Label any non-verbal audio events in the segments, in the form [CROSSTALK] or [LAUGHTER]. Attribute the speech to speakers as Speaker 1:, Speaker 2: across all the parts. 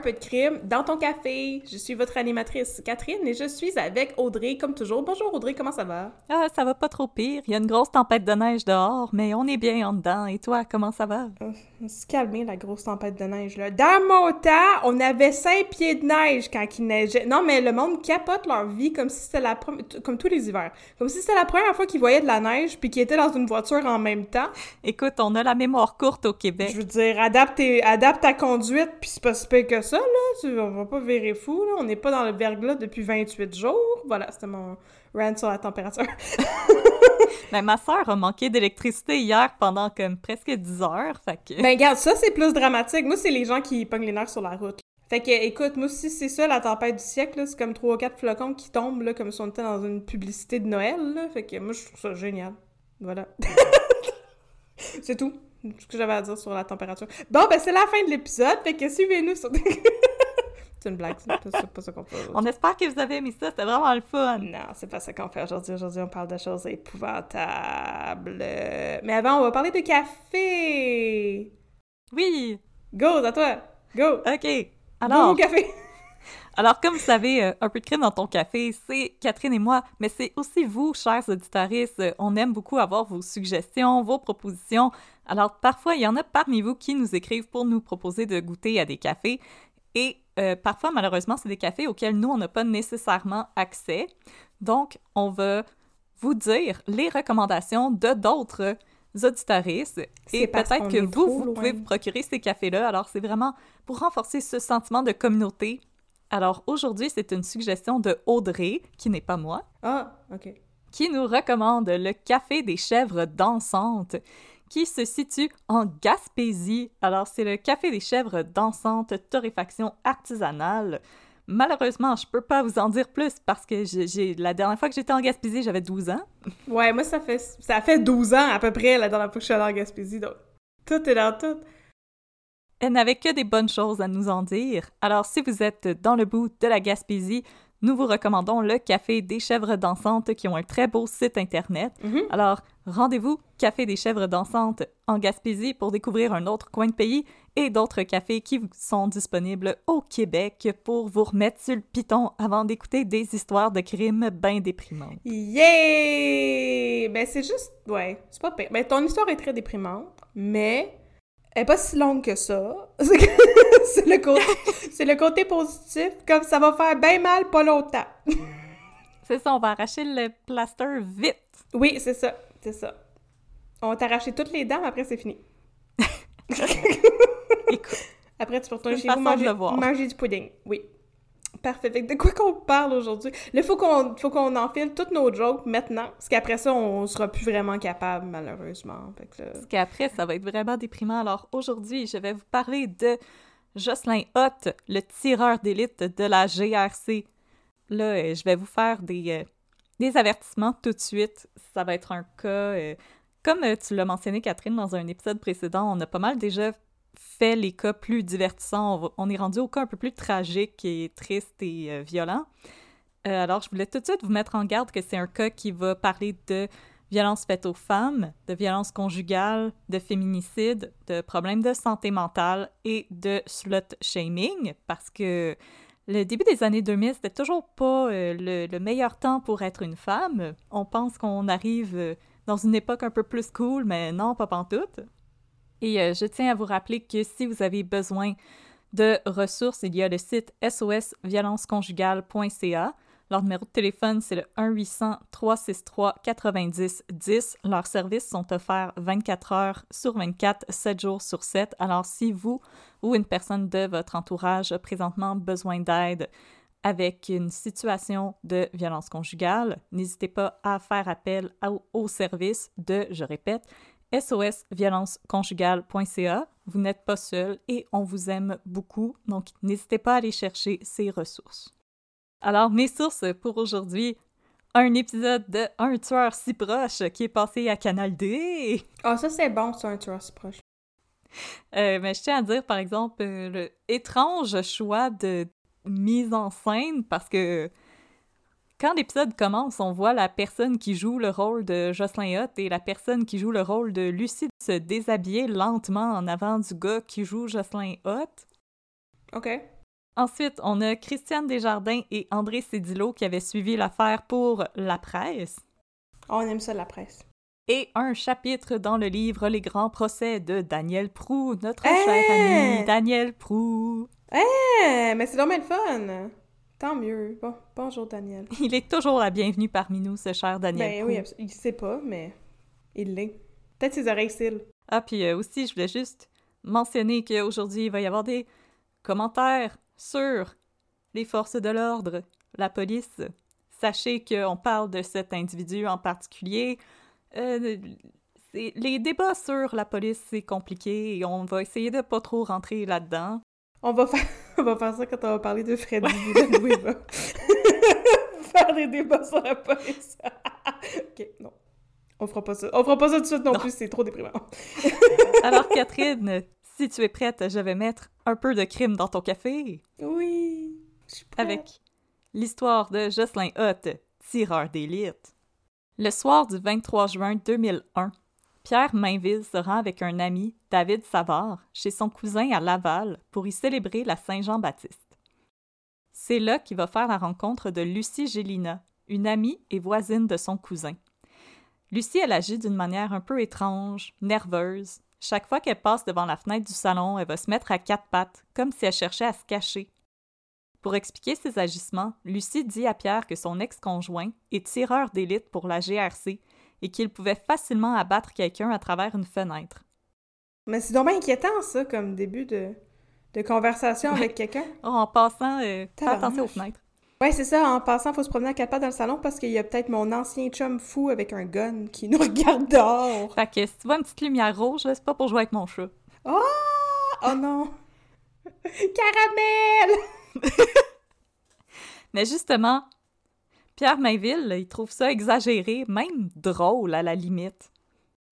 Speaker 1: Un peu de crime dans ton café. Je suis votre animatrice Catherine et je suis avec Audrey comme toujours. Bonjour Audrey, comment ça va?
Speaker 2: Ah, ça va pas trop pire. Il y a une grosse tempête de neige dehors, mais on est bien en dedans. Et toi, comment ça va?
Speaker 1: Oh, se calmer la grosse tempête de neige là. Dans mon temps, on avait cinq pieds de neige quand il neigeait. Non, mais le monde capote leur vie comme si c'était la première... comme tous les hivers. Comme si c'était la première fois qu'ils voyaient de la neige puis qu'ils étaient dans une voiture en même temps.
Speaker 2: Écoute, on a la mémoire courte au Québec.
Speaker 1: Je veux dire, adapte, adapte ta conduite puis c'est pas si que ça là. Tu, on va pas virer fou là. On n'est pas dans le verglas depuis 28 jours. Voilà, c'était mon rant sur la température.
Speaker 2: Mais [LAUGHS] ma soeur a manqué d'électricité hier pendant comme presque 10 heures, fait que...
Speaker 1: Ben regarde, ça c'est plus dramatique. Moi, c'est les gens qui pognent les nerfs sur la route. Fait que, écoute, moi aussi, c'est ça, la tempête du siècle, c'est comme trois ou quatre flocons qui tombent, là, comme si on était dans une publicité de Noël, là. Fait que moi, je trouve ça génial. Voilà. [LAUGHS] c'est tout. Ce que j'avais à dire sur la température. Bon, ben, c'est la fin de l'épisode, fait que suivez-nous sur... [LAUGHS] c'est une blague, c'est pas, ça qu'on fait
Speaker 2: On espère que vous avez aimé ça, c'était vraiment le fun!
Speaker 1: Non, c'est pas ça qu'on fait aujourd'hui. Aujourd'hui, on parle de choses épouvantables. Mais avant, on va parler de café!
Speaker 2: Oui!
Speaker 1: Go, à toi! Go!
Speaker 2: OK! Alors...
Speaker 1: café! [LAUGHS]
Speaker 2: Alors, comme vous savez, euh, un peu de crime dans ton café, c'est Catherine et moi, mais c'est aussi vous, chers auditeurs. On aime beaucoup avoir vos suggestions, vos propositions. Alors, parfois, il y en a parmi vous qui nous écrivent pour nous proposer de goûter à des cafés. Et euh, parfois, malheureusement, c'est des cafés auxquels nous, on n'a pas nécessairement accès. Donc, on va vous dire les recommandations de d'autres auditaristes. Et peut-être que vous, vous pouvez vous procurer ces cafés-là. Alors, c'est vraiment pour renforcer ce sentiment de communauté. Alors, aujourd'hui, c'est une suggestion de Audrey, qui n'est pas moi.
Speaker 1: Ah, OK.
Speaker 2: Qui nous recommande le café des chèvres dansantes, qui se situe en Gaspésie. Alors, c'est le café des chèvres dansantes torréfaction artisanale. Malheureusement, je peux pas vous en dire plus parce que j'ai la dernière fois que j'étais en Gaspésie, j'avais 12 ans.
Speaker 1: Ouais, moi ça fait ça fait 12 ans à peu près la dernière fois que je suis allée en Gaspésie. Donc tout est dans tout.
Speaker 2: Elle n'avait que des bonnes choses à nous en dire. Alors si vous êtes dans le bout de la Gaspésie, nous vous recommandons le Café des Chèvres Dansantes qui ont un très beau site internet.
Speaker 1: Mm-hmm.
Speaker 2: Alors, rendez-vous Café des Chèvres Dansantes en Gaspésie pour découvrir un autre coin de pays et d'autres cafés qui sont disponibles au Québec pour vous remettre sur le piton avant d'écouter des histoires de crimes bien déprimantes.
Speaker 1: Yeah! Ben c'est juste... Ouais, c'est pas pire. Ben ton histoire est très déprimante, mais elle est pas si longue que ça. [LAUGHS] c'est le, côté, [LAUGHS] c'est le côté positif, comme ça va faire bien mal pas longtemps. [LAUGHS]
Speaker 2: c'est ça, on va arracher le plaster vite.
Speaker 1: Oui, c'est ça, c'est ça. On va t'arracher toutes les dents, mais après c'est fini.
Speaker 2: Écoute,
Speaker 1: après tu peux retourner chez vous manger, manger du pudding. Oui. Parfait. de quoi qu'on parle aujourd'hui? Là, faut qu'on faut qu'on enfile toutes nos jokes maintenant, parce qu'après ça, on sera plus vraiment capable, malheureusement.
Speaker 2: Parce qu'après, ça va être vraiment déprimant. Alors aujourd'hui, je vais vous parler de Jocelyn Hott, le tireur d'élite de la GRC. Là, euh, je vais vous faire des, euh, des avertissements tout de suite. Ça va être un cas... Euh, comme tu l'as mentionné, Catherine, dans un épisode précédent, on a pas mal déjà fait les cas plus divertissants. On, est rendu au cas un peu plus tragique et triste et euh, violent. Euh, alors, je voulais tout de suite vous mettre en garde que c'est un cas qui va parler de violence faite aux femmes, de violence conjugale, de féminicide, de problèmes de santé mentale et de slut shaming, parce que le début des années 2000, c'était toujours pas euh, le, le, meilleur temps pour être une femme. On pense qu'on arrive dans une époque un peu plus cool, mais non, pas pantoute. Et euh, je tiens à vous rappeler que si vous avez besoin de ressources, il y a le site sosviolenceconjugale.ca. Leur numéro de téléphone, c'est le 1-800-363-90-10. Leurs services sont offerts 24 heures sur 24, 7 jours sur 7. Alors, si vous ou une personne de votre entourage a présentement besoin d'aide avec une situation de violence conjugale, n'hésitez pas à faire appel au, au service de, je répète, sosviolenceconjugale.ca. Vous n'êtes pas seul et on vous aime beaucoup, donc n'hésitez pas à aller chercher ces ressources. Alors, mes sources pour aujourd'hui, un épisode de Un tueur si proche qui est passé à Canal D.
Speaker 1: Ah, ça c'est bon, c'est un tueur si proche.
Speaker 2: Euh, mais je tiens à dire, par exemple, euh, le étrange choix de mise en scène parce que quand l'épisode commence, on voit la personne qui joue le rôle de Jocelyn Hutt et la personne qui joue le rôle de Lucie se déshabiller lentement en avant du gars qui joue Jocelyn Hutt.
Speaker 1: OK.
Speaker 2: Ensuite, on a Christiane Desjardins et André Cédillo qui avaient suivi l'affaire pour la presse.
Speaker 1: On aime ça, la presse.
Speaker 2: Et un chapitre dans le livre Les grands procès de Daniel Prou, notre
Speaker 1: Hey!
Speaker 2: cher ami Daniel Prou.
Speaker 1: Eh, mais c'est dommage le fun! Tant mieux. Bon, bonjour Daniel. [LAUGHS]
Speaker 2: Il est toujours la bienvenue parmi nous, ce cher Daniel
Speaker 1: ben oui, il sait pas, mais il l'est. Peut-être ses oreilles cils.
Speaker 2: Ah, puis euh, aussi, je voulais juste mentionner qu'aujourd'hui, il va y avoir des commentaires sur les forces de l'ordre, la police. Sachez qu'on parle de cet individu en particulier. Euh, les débats sur la police, c'est compliqué et on va essayer de pas trop rentrer là-dedans.
Speaker 1: On va faire, [LAUGHS] on va faire ça quand on va parler de Freddy [LAUGHS] Villanueva. [LAUGHS] faire des débats sur la police. ok, non. On fera pas ça. On fera pas ça tout de suite non,
Speaker 2: Non.
Speaker 1: plus, c'est trop déprimant.
Speaker 2: Alors, Catherine, si tu es prête, je vais mettre un peu de crime dans ton café
Speaker 1: Oui. je suis prête.
Speaker 2: avec l'histoire de Jocelyn Hutt, tireur d'élite. Le soir du 23 juin 2001, Pierre Mainville se rend avec un ami, David Savard, chez son cousin à Laval pour y célébrer la Saint-Jean-Baptiste. C'est là qu'il va faire la rencontre de Lucie Gélina, une amie et voisine de son cousin. Lucie, elle agit d'une manière un peu étrange, nerveuse. Chaque fois qu'elle passe devant la fenêtre du salon, elle va se mettre à quatre pattes, comme si elle cherchait à se cacher. Pour expliquer ses agissements, Lucie dit à Pierre que son ex-conjoint est tireur d'élite pour la GRC et qu'il pouvait facilement abattre quelqu'un à travers une fenêtre.
Speaker 1: Mais c'est donc bien inquiétant, ça, comme début de, de conversation
Speaker 2: Ouais.
Speaker 1: avec quelqu'un.
Speaker 2: Oh, [LAUGHS] en passant, euh, fais attention aux fenêtres.
Speaker 1: Ouais, c'est ça. En passant, faut se promener à quatre pattes dans le salon parce qu'il y a peut-être mon ancien chum fou avec un gun qui nous [LAUGHS] regarde dehors.
Speaker 2: Fait que si tu vois une petite lumière rouge, là, c'est pas pour jouer avec mon chat.
Speaker 1: Oh! Oh non! [LAUGHS] Caramel!
Speaker 2: Mais justement, Pierre Mainville, il trouve ça exagéré, même drôle à la limite.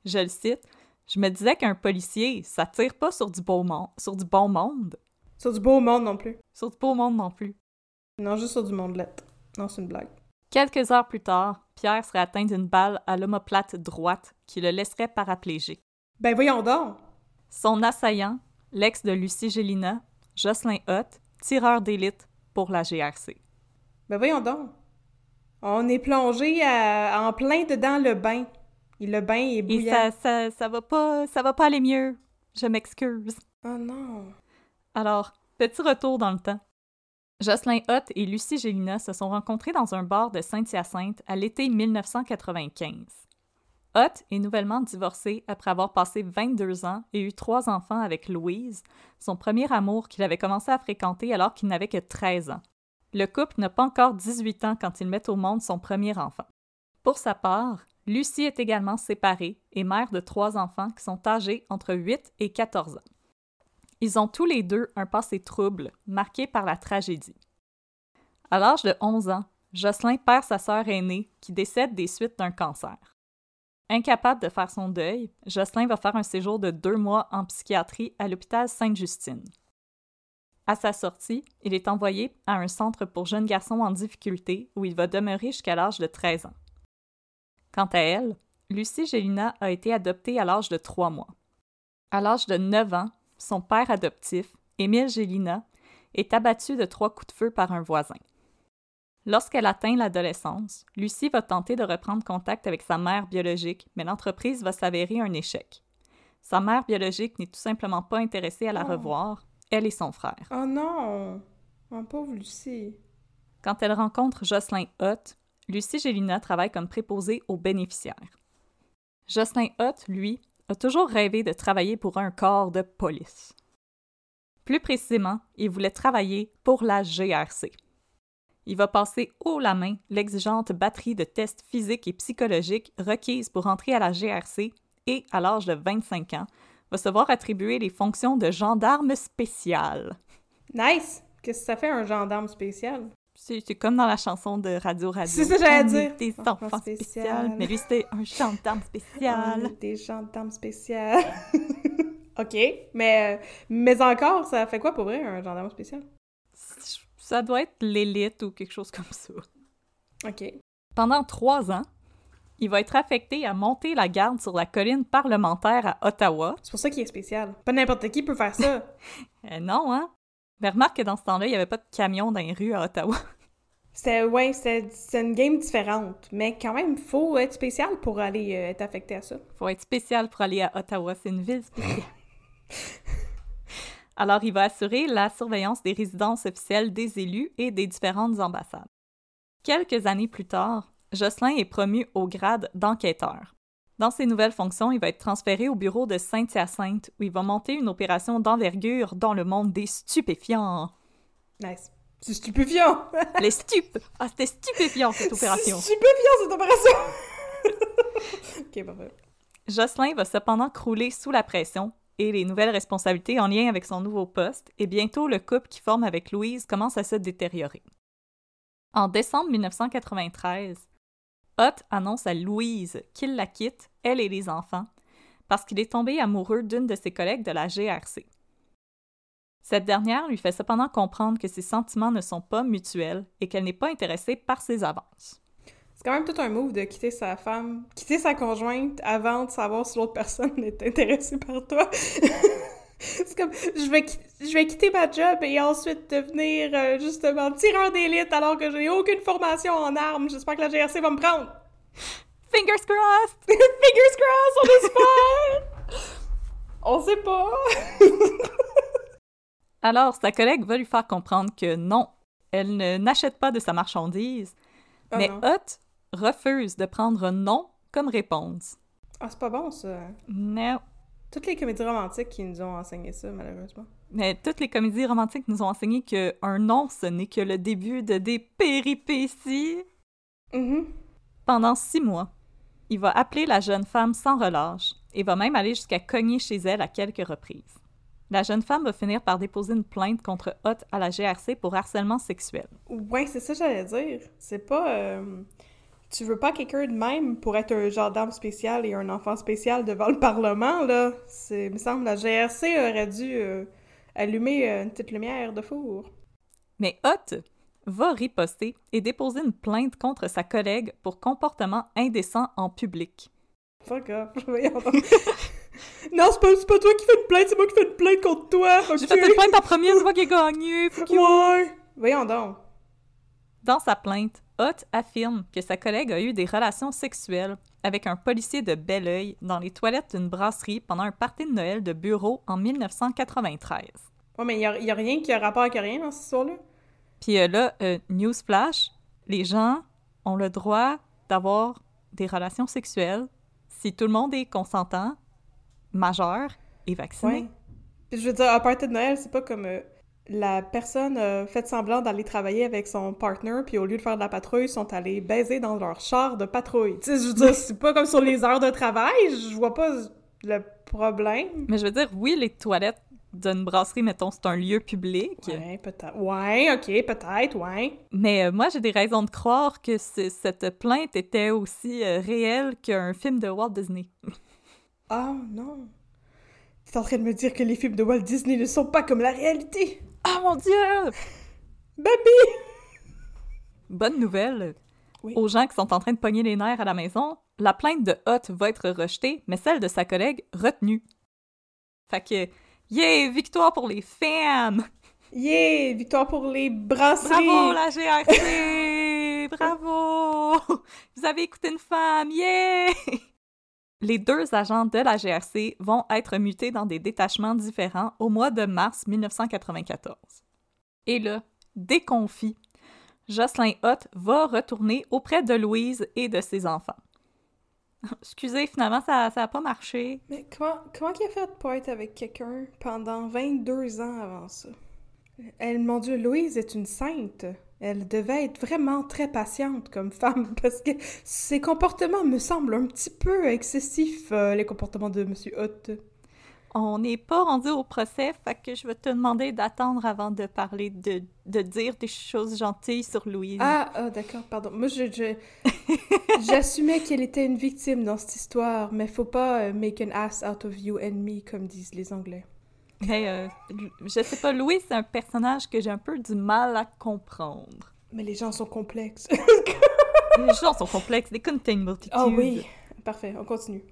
Speaker 2: Je le cite. Je me disais qu'un policier, ça tire pas sur du beau monde, sur du bon monde,
Speaker 1: Sur du beau monde non plus.
Speaker 2: sur du beau monde non plus.
Speaker 1: Non, juste sur du mondelette. Non, c'est une blague.
Speaker 2: Quelques heures plus tard, Pierre serait atteint d'une balle à l'omoplate droite qui le laisserait paraplégique.
Speaker 1: Ben voyons donc!
Speaker 2: Son assaillant, l'ex de Lucie Gélina, Jocelyn Hutt, tireur d'élite pour la GRC.
Speaker 1: Ben voyons donc! On est plongé à- en plein dedans le bain. Et le bain est
Speaker 2: Et
Speaker 1: bouillant.
Speaker 2: ça, ça, ça va pas, ça va pas aller mieux. Je m'excuse.
Speaker 1: Oh non!
Speaker 2: Alors, petit retour dans le temps. Jocelyn Hutt et Lucie Gélina se sont rencontrés dans un bar de Saint-Hyacinthe à l'été 1995. Hutt est nouvellement divorcé après avoir passé 22 ans et eu trois enfants avec Louise, son premier amour qu'il avait commencé à fréquenter alors qu'il n'avait que 13 ans. Le couple n'a pas encore 18 ans quand il met au monde son premier enfant. Pour sa part, Lucie est également séparée et mère de trois enfants qui sont âgés entre 8 et 14 ans. Ils ont tous les deux un passé trouble, marqué par la tragédie. À l'âge de 11 ans, Jocelyn perd sa sœur aînée qui décède des suites d'un cancer. Incapable de faire son deuil, Jocelyn va faire un séjour de deux mois en psychiatrie à l'hôpital Sainte-Justine. À sa sortie, il est envoyé à un centre pour jeunes garçons en difficulté où il va demeurer jusqu'à l'âge de 13 ans. Quant à elle, Lucie Gélina a été adoptée à l'âge de 3 mois. À l'âge de 9 ans, son père adoptif, Émile Gélina, est abattu de trois coups de feu par un voisin. Lorsqu'elle atteint l'adolescence, Lucie va tenter de reprendre contact avec sa mère biologique, mais l'entreprise va s'avérer un échec. Sa mère biologique n'est tout simplement pas intéressée à la
Speaker 1: Oh.
Speaker 2: revoir, elle et son frère.
Speaker 1: Oh non! Mon pauvre Lucie.
Speaker 2: Quand elle rencontre Jocelyn Hutt, Lucie Gélina travaille comme préposée aux bénéficiaires. Jocelyn Hutt, lui, a toujours rêvé de travailler pour un corps de police. Plus précisément, il voulait travailler pour la GRC. Il va passer haut la main l'exigeante batterie de tests physiques et psychologiques requises pour entrer à la GRC et, à l'âge de 25 ans, va se voir attribuer les fonctions de gendarme spécial.
Speaker 1: Nice! Qu'est-ce que ça fait un gendarme spécial?
Speaker 2: C'est comme dans la chanson de Radio Radio.
Speaker 1: C'est ça que j'allais dire.
Speaker 2: Des
Speaker 1: Enfants
Speaker 2: enfants
Speaker 1: spécial.
Speaker 2: Mais lui, c'était un gendarme spécial.
Speaker 1: Des gendarmes spéciales. [LAUGHS] ok, mais, mais encore, ça fait quoi pour vrai, un gendarme spécial?
Speaker 2: Ça doit être l'élite ou quelque chose comme ça.
Speaker 1: Ok.
Speaker 2: Pendant trois ans, il va être affecté à monter la garde sur la colline parlementaire à Ottawa.
Speaker 1: C'est pour ça qu'il est spécial. Pas n'importe qui peut faire ça. [LAUGHS]
Speaker 2: Euh, non, hein? Mais remarque que dans ce temps-là, il n'y avait pas de camion dans les rues à Ottawa. [LAUGHS]
Speaker 1: C'était, ouais, c'est une game différente. Mais quand même, faut être spécial pour aller euh, être affecté à ça.
Speaker 2: Faut être spécial pour aller à Ottawa. C'est une ville spéciale. [LAUGHS] Alors, il va assurer la surveillance des résidences officielles des élus et des différentes ambassades. Quelques années plus tard, Jocelyn est promu au grade d'enquêteur. Dans ses nouvelles fonctions, il va être transféré au bureau de Saint-Hyacinthe, où il va monter une opération d'envergure dans le monde des stupéfiants.
Speaker 1: Nice. C'est stupéfiant! [LAUGHS]
Speaker 2: Les stupes! Ah, c'était stupéfiant cette opération!
Speaker 1: C'est stupéfiant cette opération! [LAUGHS] ok, parfait.
Speaker 2: Jocelyn va cependant crouler sous la pression et les nouvelles responsabilités en lien avec son nouveau poste, et bientôt le couple qui forme avec Louise commence à se détériorer. En décembre 1993, Ott annonce à Louise qu'il la quitte, elle et les enfants, parce qu'il est tombé amoureux d'une de ses collègues de la GRC. Cette dernière lui fait cependant comprendre que ses sentiments ne sont pas mutuels et qu'elle n'est pas intéressée par ses avances.
Speaker 1: C'est quand même tout un move de quitter sa femme, quitter sa conjointe avant de savoir si l'autre personne [LAUGHS] est intéressée par toi. [LAUGHS] c'est comme, je vais, je vais quitter ma job et ensuite devenir euh, justement tireur d'élite alors que j'ai aucune formation en armes. J'espère que la GRC va me prendre.
Speaker 2: Fingers crossed! [LAUGHS]
Speaker 1: Fingers crossed, on espère! on sait pas! [LAUGHS]
Speaker 2: Alors, sa collègue va lui faire comprendre que non, elle ne n'achète pas de sa marchandise,
Speaker 1: Ah
Speaker 2: mais
Speaker 1: non.
Speaker 2: Ott refuse de prendre non comme réponse.
Speaker 1: Ah, c'est pas bon, ça.
Speaker 2: Non.
Speaker 1: Toutes les comédies romantiques qui nous ont enseigné ça, malheureusement.
Speaker 2: Mais toutes les comédies romantiques nous ont enseigné que un non, ce n'est que le début de des péripéties.
Speaker 1: Mhm.
Speaker 2: Pendant six mois, il va appeler la jeune femme sans relâche et va même aller jusqu'à cogner chez elle à quelques reprises. La jeune femme va finir par déposer une plainte contre Ott à la GRC pour harcèlement sexuel.
Speaker 1: Ouais, c'est ça que j'allais dire. C'est pas... euh, Tu veux pas quelqu'un de même pour être un gendarme spécial et un enfant spécial devant le [LAUGHS] Parlement, là. C'est... Il me semble la GRC aurait dû euh, allumer euh, une petite lumière de four.
Speaker 2: Mais Ott va riposter et déposer une plainte contre sa collègue pour comportement indécent en public.
Speaker 1: Fuck off. [LAUGHS] [LAUGHS] Non, c'est pas, c'est pas toi qui fais une plainte, c'est moi qui fais une plainte contre toi.
Speaker 2: J'ai fait une plainte en premier, c'est moi qui ai gagné. fuck you.
Speaker 1: Ouais. Voyons donc.
Speaker 2: Dans sa plainte, Ott affirme que sa collègue a eu des relations sexuelles avec un policier de Belleuil dans les toilettes d'une brasserie pendant un party de Noël de bureau en 1993.
Speaker 1: Ouais, mais il y a, rien qui a rapport avec rien dans cette histoire-là.
Speaker 2: Puis euh, là, euh, newsflash, les gens ont le droit d'avoir des relations sexuelles si tout le monde est consentant, majeur et vacciné.
Speaker 1: Ouais. Puis je veux dire, à partir de Noël, c'est pas comme euh, la personne a fait semblant d'aller travailler avec son partner, puis au lieu de faire de la patrouille, ils sont allés baiser dans leur char de patrouille. Tu sais, je veux dire, [LAUGHS] c'est pas comme sur les heures de travail, je vois pas le problème.
Speaker 2: Mais je veux dire, oui, les toilettes d'une brasserie, mettons, c'est un lieu public.
Speaker 1: Ouais, peut-être. Ouais, ok, peut-être, ouais.
Speaker 2: Mais euh, moi, j'ai des raisons de croire que ce- cette plainte était aussi euh, réelle qu'un film de Walt Disney.
Speaker 1: Ah non. T'es en train de me dire que les films de Walt Disney ne sont pas comme la réalité.
Speaker 2: Ah mon Dieu!
Speaker 1: Baby!
Speaker 2: Bonne nouvelle!
Speaker 1: Oui.
Speaker 2: Aux gens qui sont en train de pogner les nerfs à la maison, la plainte de Hot va être rejetée, mais celle de sa collègue retenue. Fait que, yeah, victoire pour les femmes!
Speaker 1: Yeah! Victoire pour les brasseries!
Speaker 2: Bravo la GRC! Bravo! Vous avez écouté une femme, yeah! Les deux agents de la GRC vont être mutés dans des détachements différents au mois de mars 1994. Et là, déconfit, Jocelyn Hott va retourner auprès de Louise et de ses enfants. [LAUGHS] Excusez, finalement, ça n'a pas marché.
Speaker 1: Mais comment, comment il a fait pour être avec quelqu'un pendant 22 ans avant ça? Elle, mon Dieu, Louise est une sainte. Elle devait être vraiment très patiente comme femme [LAUGHS] parce que ses comportements me semblent un petit peu excessifs, euh, les comportements de Monsieur Hutt.
Speaker 2: On n'est pas rendu au procès, fait que je vais te demander d'attendre avant de parler, de, de dire des choses gentilles sur Louise.
Speaker 1: Ah, ah d'accord, pardon. Moi, je, [LAUGHS] j'assumais qu'elle était une victime dans cette histoire, mais faut pas euh, make an ass out of you and me, comme disent les Anglais.
Speaker 2: Mais euh, je sais pas, Louise, c'est un personnage que j'ai un peu du mal à comprendre.
Speaker 1: Mais les gens sont complexes. [LAUGHS]
Speaker 2: Les gens sont complexes, they contain multitudes.
Speaker 1: Ah oui! Parfait, on continue.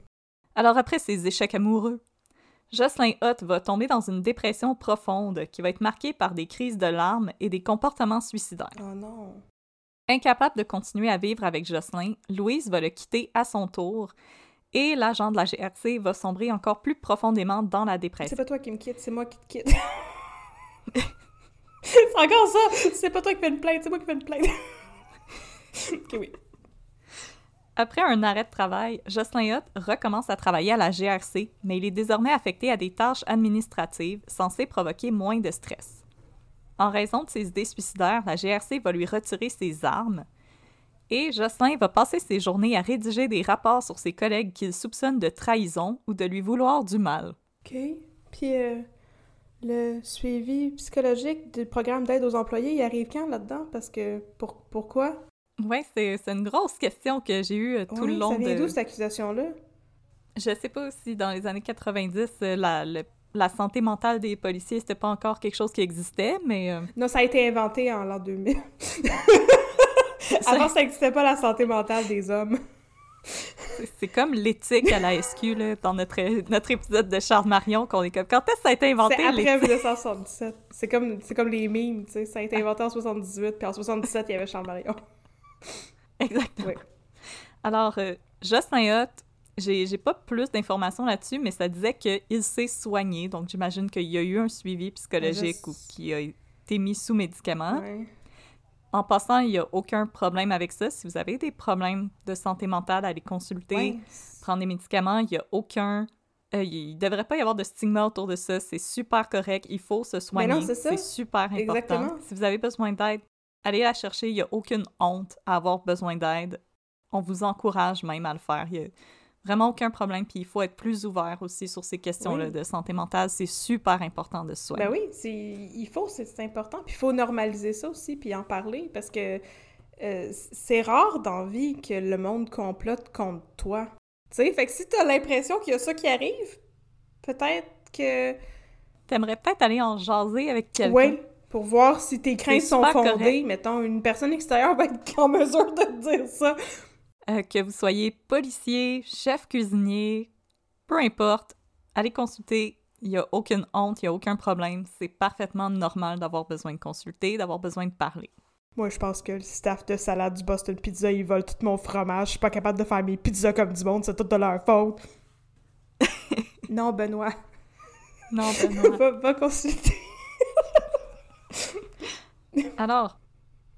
Speaker 2: Alors après ces échecs amoureux, Jocelyn Hutt va tomber dans une dépression profonde qui va être marquée par des crises de larmes et des comportements suicidaires.
Speaker 1: Oh non.
Speaker 2: Incapable de continuer à vivre avec Jocelyn, Louise va le quitter à son tour et l'agent de la GRC va sombrer encore plus profondément dans la dépression.
Speaker 1: C'est pas toi qui me quitte, c'est moi qui te quitte. [LAUGHS] c'est encore ça! C'est pas toi qui fais une plainte, c'est moi qui fais une plainte. [LAUGHS] ok, oui.
Speaker 2: Après un arrêt de travail, Jocelyn Hutt recommence à travailler à la GRC, mais il est désormais affecté à des tâches administratives censées provoquer moins de stress. En raison de ses idées suicidaires, la GRC va lui retirer ses armes et Jocelyn va passer ses journées à rédiger des rapports sur ses collègues qu'il soupçonne de trahison ou de lui vouloir du mal.
Speaker 1: OK. Puis euh, le suivi psychologique du programme d'aide aux employés, il arrive quand là-dedans? Parce que pour, pourquoi?
Speaker 2: Oui, c'est une grosse question que j'ai eue euh, tout le long
Speaker 1: ça vient
Speaker 2: de...
Speaker 1: d'où cette accusation-là?
Speaker 2: Je sais pas si dans les années 90, euh, la, le- la santé mentale des policiers, c'était pas encore quelque chose qui existait, mais... euh,
Speaker 1: Non, ça a été inventé en l'an 2000. [LAUGHS] Avant, ça n'existait pas la santé mentale des hommes.
Speaker 2: C'est- comme l'éthique à la SQ, là, dans notre, notre épisode de Charles Marion, qu'on est comme quand est-ce que ça a été inventé?
Speaker 1: C'est après
Speaker 2: l'éthique?
Speaker 1: 1977. C'est comme, c'est comme les mimes, tu sais. Ça a été inventé en 78, puis en 77, il y avait Charles Marion.
Speaker 2: Exactement.
Speaker 1: Oui.
Speaker 2: Alors, euh, Jocelyn Hutt, j'ai pas plus d'informations là-dessus, mais ça disait qu'il s'est soigné, donc j'imagine qu'il y a eu un suivi psychologique
Speaker 1: Je-
Speaker 2: ou qu'il a été mis sous médicaments.
Speaker 1: Ouais.
Speaker 2: En passant, il n'y a aucun problème avec ça. Si vous avez des problèmes de santé mentale, allez consulter.
Speaker 1: Ouais.
Speaker 2: prendre des médicaments, il n'y a aucun... euh, il ne devrait pas y avoir de stigma autour de ça. C'est super correct. Il faut se soigner.
Speaker 1: non, c'est ça.
Speaker 2: c'est super important.
Speaker 1: Exactement.
Speaker 2: Si vous avez besoin d'aide, allez la chercher. Il n'y a aucune honte à avoir besoin d'aide. On vous encourage même à le faire. Il n'y a vraiment aucun problème. Puis il faut être plus ouvert aussi sur ces questions-là
Speaker 1: Oui.
Speaker 2: de santé mentale. C'est super important de se soigner.
Speaker 1: Ben oui, c'est, il faut, c'est, important. Puis il faut normaliser ça aussi, puis en parler, parce que euh, c'est rare dans la vie que le monde complote contre toi. Tu sais, fait que si t'as l'impression qu'il y a ça qui arrive, peut-être que...
Speaker 2: T'aimerais peut-être aller en jaser avec quelqu'un.
Speaker 1: Oui, pour voir si tes craintes sont fondées.
Speaker 2: correct.
Speaker 1: Mettons, une personne extérieure va être en mesure de te dire ça.
Speaker 2: Euh, que vous soyez policier, chef cuisinier, peu importe, allez consulter. Il n'y a aucune honte, il n'y a aucun problème. C'est parfaitement normal d'avoir besoin de consulter, d'avoir besoin de parler.
Speaker 1: Moi, je pense que le staff de salade du Boston Pizza, ils volent tout mon fromage. Je suis pas capable de faire mes pizzas comme du monde, c'est tout de leur faute. [LAUGHS] non, Benoît,
Speaker 2: Non, [LAUGHS] Benoît.
Speaker 1: va, va consulter.
Speaker 2: Alors,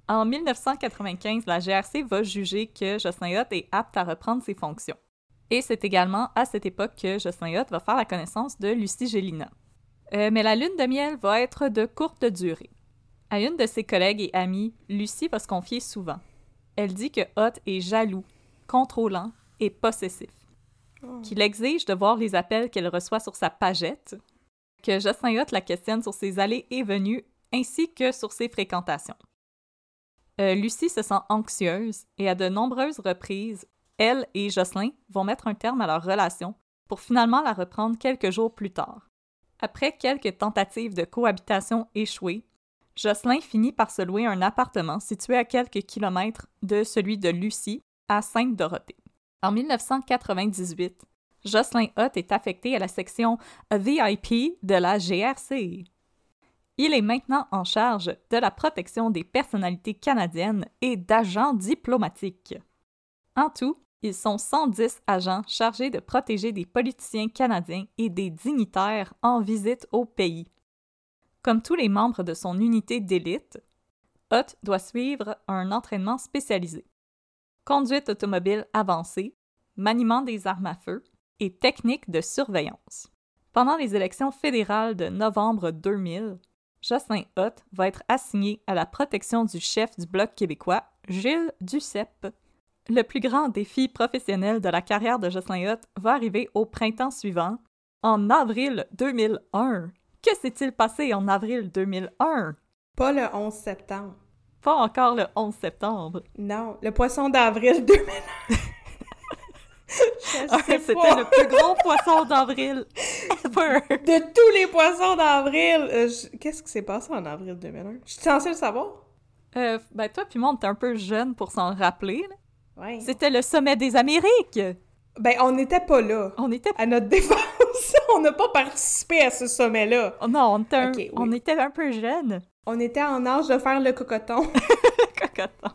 Speaker 2: en 1995, la GRC va juger que Jocelyn Hutt est apte à reprendre ses fonctions. Et c'est également à cette époque que Jocelyn Hutt va faire la connaissance de Lucie Gélina. Euh, mais la lune de miel va être de courte durée. À une de ses collègues et amies, Lucie va se confier souvent. Elle dit que Hutt est jaloux, contrôlant et possessif,
Speaker 1: Oh.
Speaker 2: qu'il exige de voir les appels qu'elle reçoit sur sa pagette, que Jocelyn Hutt la questionne sur ses allées et venues ainsi que sur ses fréquentations. Euh, Lucie se sent anxieuse et à de nombreuses reprises, elle et Jocelyn vont mettre un terme à leur relation pour finalement la reprendre quelques jours plus tard. Après quelques tentatives de cohabitation échouées, Jocelyn finit par se louer un appartement situé à quelques kilomètres de celui de Lucie, à Sainte-Dorothée. En 1998, Jocelyn Hutt est affecté à la section VIP de la GRC. Il est maintenant en charge de la protection des personnalités canadiennes et d'agents diplomatiques. En tout, ils sont 110 agents chargés de protéger des politiciens canadiens et des dignitaires en visite au pays. Comme tous les membres de son unité d'élite, Hutt doit suivre un entraînement spécialisé. Conduite automobile avancée, maniement des armes à feu et techniques de surveillance. Pendant les élections fédérales de novembre 2000, Jocelyn Hutt va être assigné à la protection du chef du Bloc québécois, Gilles Duceppe. Le plus grand défi professionnel de la carrière de Jocelyn Hutt va arriver au printemps suivant, en avril 2001. Que s'est-il passé en avril 2001?
Speaker 1: Pas le 11 septembre.
Speaker 2: Pas encore le 11 septembre.
Speaker 1: Non, le poisson d'avril 2001. [LAUGHS]
Speaker 2: Ah, C'était le plus gros poisson d'avril [LAUGHS] ever.
Speaker 1: De tous les poissons d'avril. euh, je- Qu'est-ce qui s'est passé en avril 2001? Je suis censée le savoir?
Speaker 2: Euh, ben toi puis moi, on était un peu jeunes pour s'en rappeler.
Speaker 1: Ouais.
Speaker 2: C'était le sommet des Amériques.
Speaker 1: Ben, on n'était pas là.
Speaker 2: On était
Speaker 1: À notre défense, [LAUGHS] on n'a pas participé à ce sommet-là.
Speaker 2: Oh non, on était, un,
Speaker 1: oui.
Speaker 2: on était un peu jeunes.
Speaker 1: On était en âge de faire le cocoton [LAUGHS]
Speaker 2: Cocoton.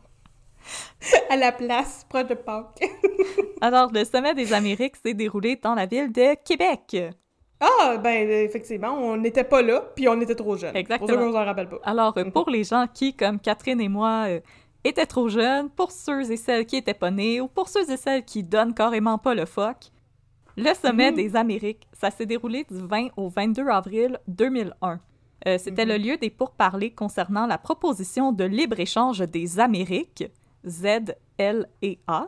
Speaker 2: [LAUGHS]
Speaker 1: à la place, proche de Pâques. [LAUGHS]
Speaker 2: Alors, le sommet des Amériques s'est déroulé dans la ville de Québec.
Speaker 1: Ah, ben, effectivement, on n'était pas là, puis on était trop jeunes.
Speaker 2: Exactement.
Speaker 1: Pour ceux qu'on s'en rappelle pas.
Speaker 2: Alors, euh,
Speaker 1: Mhm.
Speaker 2: pour les gens qui, comme Catherine et moi, euh, étaient trop jeunes, pour ceux et celles qui étaient pas nés, ou pour ceux et celles qui donnent carrément pas le fuck, le sommet
Speaker 1: Mhm.
Speaker 2: des Amériques, ça s'est déroulé du 20 au 22 avril 2001. Euh, C'était
Speaker 1: Mhm.
Speaker 2: le lieu des pourparlers concernant la proposition de libre-échange des Amériques, Z, L et A.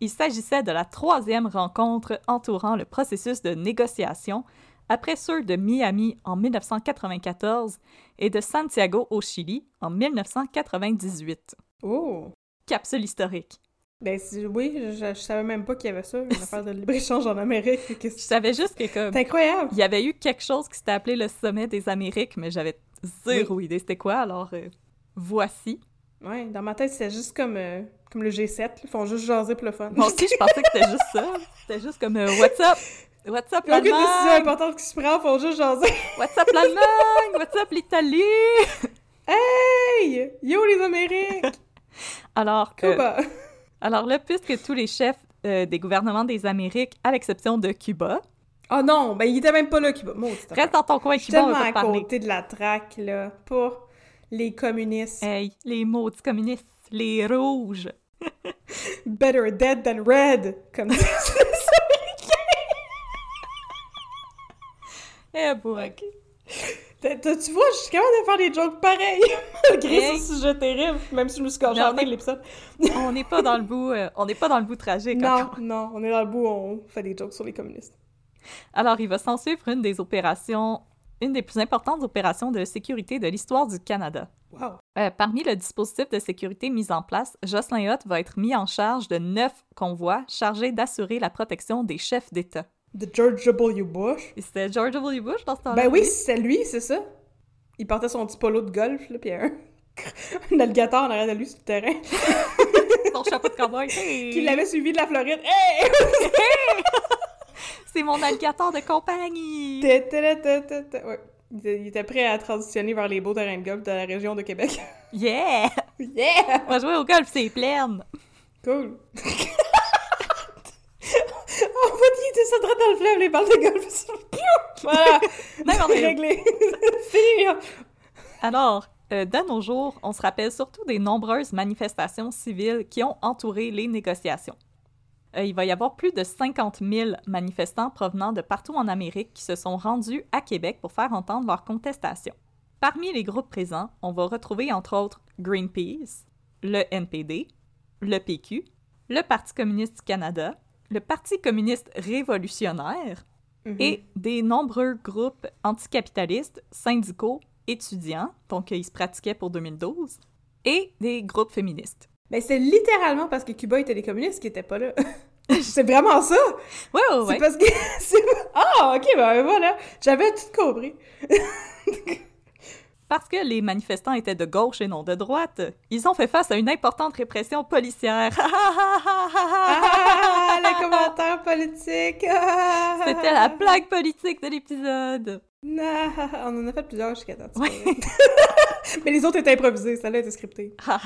Speaker 2: Il s'agissait de la troisième rencontre entourant le processus de négociation après ceux de Miami en 1994 et de Santiago au Chili en 1998.
Speaker 1: Oh!
Speaker 2: Capsule historique.
Speaker 1: Ben, oui, je, je savais même pas qu'il y avait ça, une affaire de libre-échange en Amérique. [LAUGHS]
Speaker 2: Je savais juste que comme
Speaker 1: C'est incroyable!
Speaker 2: il y avait eu quelque chose qui s'était appelé le sommet des Amériques, mais j'avais zéro idée c'était quoi. Alors euh, voici.
Speaker 1: Ouais, dans ma tête, c'était juste comme, euh, comme le G7, là, ils font juste jaser pour le fun.
Speaker 2: Moi aussi, je pensais que c'était juste ça. C'était juste comme euh, What's up? What's up
Speaker 1: a aucune décision
Speaker 2: l'Allemagne?
Speaker 1: importante qui se prend, ils font juste jaser.
Speaker 2: What's up l'Allemagne? What's up l'Italie?
Speaker 1: Hey! Yo, les Amériques!
Speaker 2: Alors, euh,
Speaker 1: Cuba!
Speaker 2: alors là, puisque tous les chefs euh, des gouvernements des Amériques, à l'exception de Cuba,
Speaker 1: Oh non, ben il était même pas là, Cuba. Maudit
Speaker 2: restent dans ton coin Cuba, on va
Speaker 1: à
Speaker 2: te parler.
Speaker 1: côté de la traque, là. Pas les communistes.
Speaker 2: Hey, les maudits communistes, les rouges. [LAUGHS]
Speaker 1: Better dead than red, comme disent
Speaker 2: Eh boy.
Speaker 1: Ok. T'as- t'as- Tu vois, je suis capable de faire des jokes pareils, [LAUGHS] malgré
Speaker 2: Hey.
Speaker 1: ce sujet terrible, même si je me suis caché
Speaker 2: Non,
Speaker 1: à de l'épisode.
Speaker 2: On n'est pas dans le bout, euh, on n'est pas dans le bout tragique
Speaker 1: Non,
Speaker 2: encore.
Speaker 1: non, on est dans le bout, on fait des jokes sur les communistes.
Speaker 2: Alors, il va s'en suivre une des opérations, une des plus importantes opérations de sécurité de l'histoire du Canada.
Speaker 1: Wow.
Speaker 2: Euh, parmi le dispositif de sécurité mis en place, Jocelyn Hutt va être mis en charge de neuf convois chargés d'assurer la protection des chefs d'État.
Speaker 1: De George W. Bush?
Speaker 2: C'était George W. Bush dans ce temps-là?
Speaker 1: Ben oui, c'est lui, c'est ça. Il portait son petit polo de golf, là, pis un, [LAUGHS] un alligator en arrière de lui sur le terrain,
Speaker 2: Son chapeau de cowboy. [LAUGHS] Hey!
Speaker 1: qui l'avait suivi de la Floride. Hey!
Speaker 2: C'est mon alligator de compagnie!
Speaker 1: Ouais. Il était- prêt à transitionner vers les beaux terrains de golf de la région de Québec. [LAUGHS]
Speaker 2: Yeah!
Speaker 1: yeah!
Speaker 2: On va jouer au golf, c'est plein!
Speaker 1: Cool. En fait, il était ça droit dans le fleuve, les balles de golf. Voilà!
Speaker 2: On
Speaker 1: C'est
Speaker 2: est-
Speaker 1: réglé. [LAUGHS] Fini!
Speaker 2: Alors, euh, de nos jours, on se rappelle surtout des nombreuses manifestations civiles qui ont entouré les négociations. Euh, il va y avoir plus de 50 000 manifestants provenant de partout en Amérique qui se sont rendus à Québec pour faire entendre leurs contestations. Parmi les groupes présents, on va retrouver entre autres Greenpeace, le NPD, le PQ, le Parti communiste du Canada, le Parti communiste révolutionnaire,
Speaker 1: Mhm.
Speaker 2: et des nombreux groupes anticapitalistes, syndicaux, étudiants, donc euh, ils se pratiquaient pour 2012, et des groupes féministes.
Speaker 1: Ben, c'est littéralement parce que Cuba était des communistes qui étaient pas là. [LAUGHS] [LAUGHS] c'est vraiment ça!
Speaker 2: Ouais, ouais,
Speaker 1: C'est
Speaker 2: ouais.
Speaker 1: parce que... [LAUGHS] c'est- Ah, ok, ben voilà. J'avais tout compris. [LAUGHS]
Speaker 2: Parce que les manifestants étaient de gauche et non de droite, ils ont fait face à une importante répression policière.
Speaker 1: Ah, les commentaires politiques! Ah.
Speaker 2: C'était la blague politique de l'épisode.
Speaker 1: Non, on en a fait plusieurs jusqu'à date. c'est
Speaker 2: Ouais.
Speaker 1: Mais les autres étaient improvisés, celle-là était scriptée.
Speaker 2: Ah.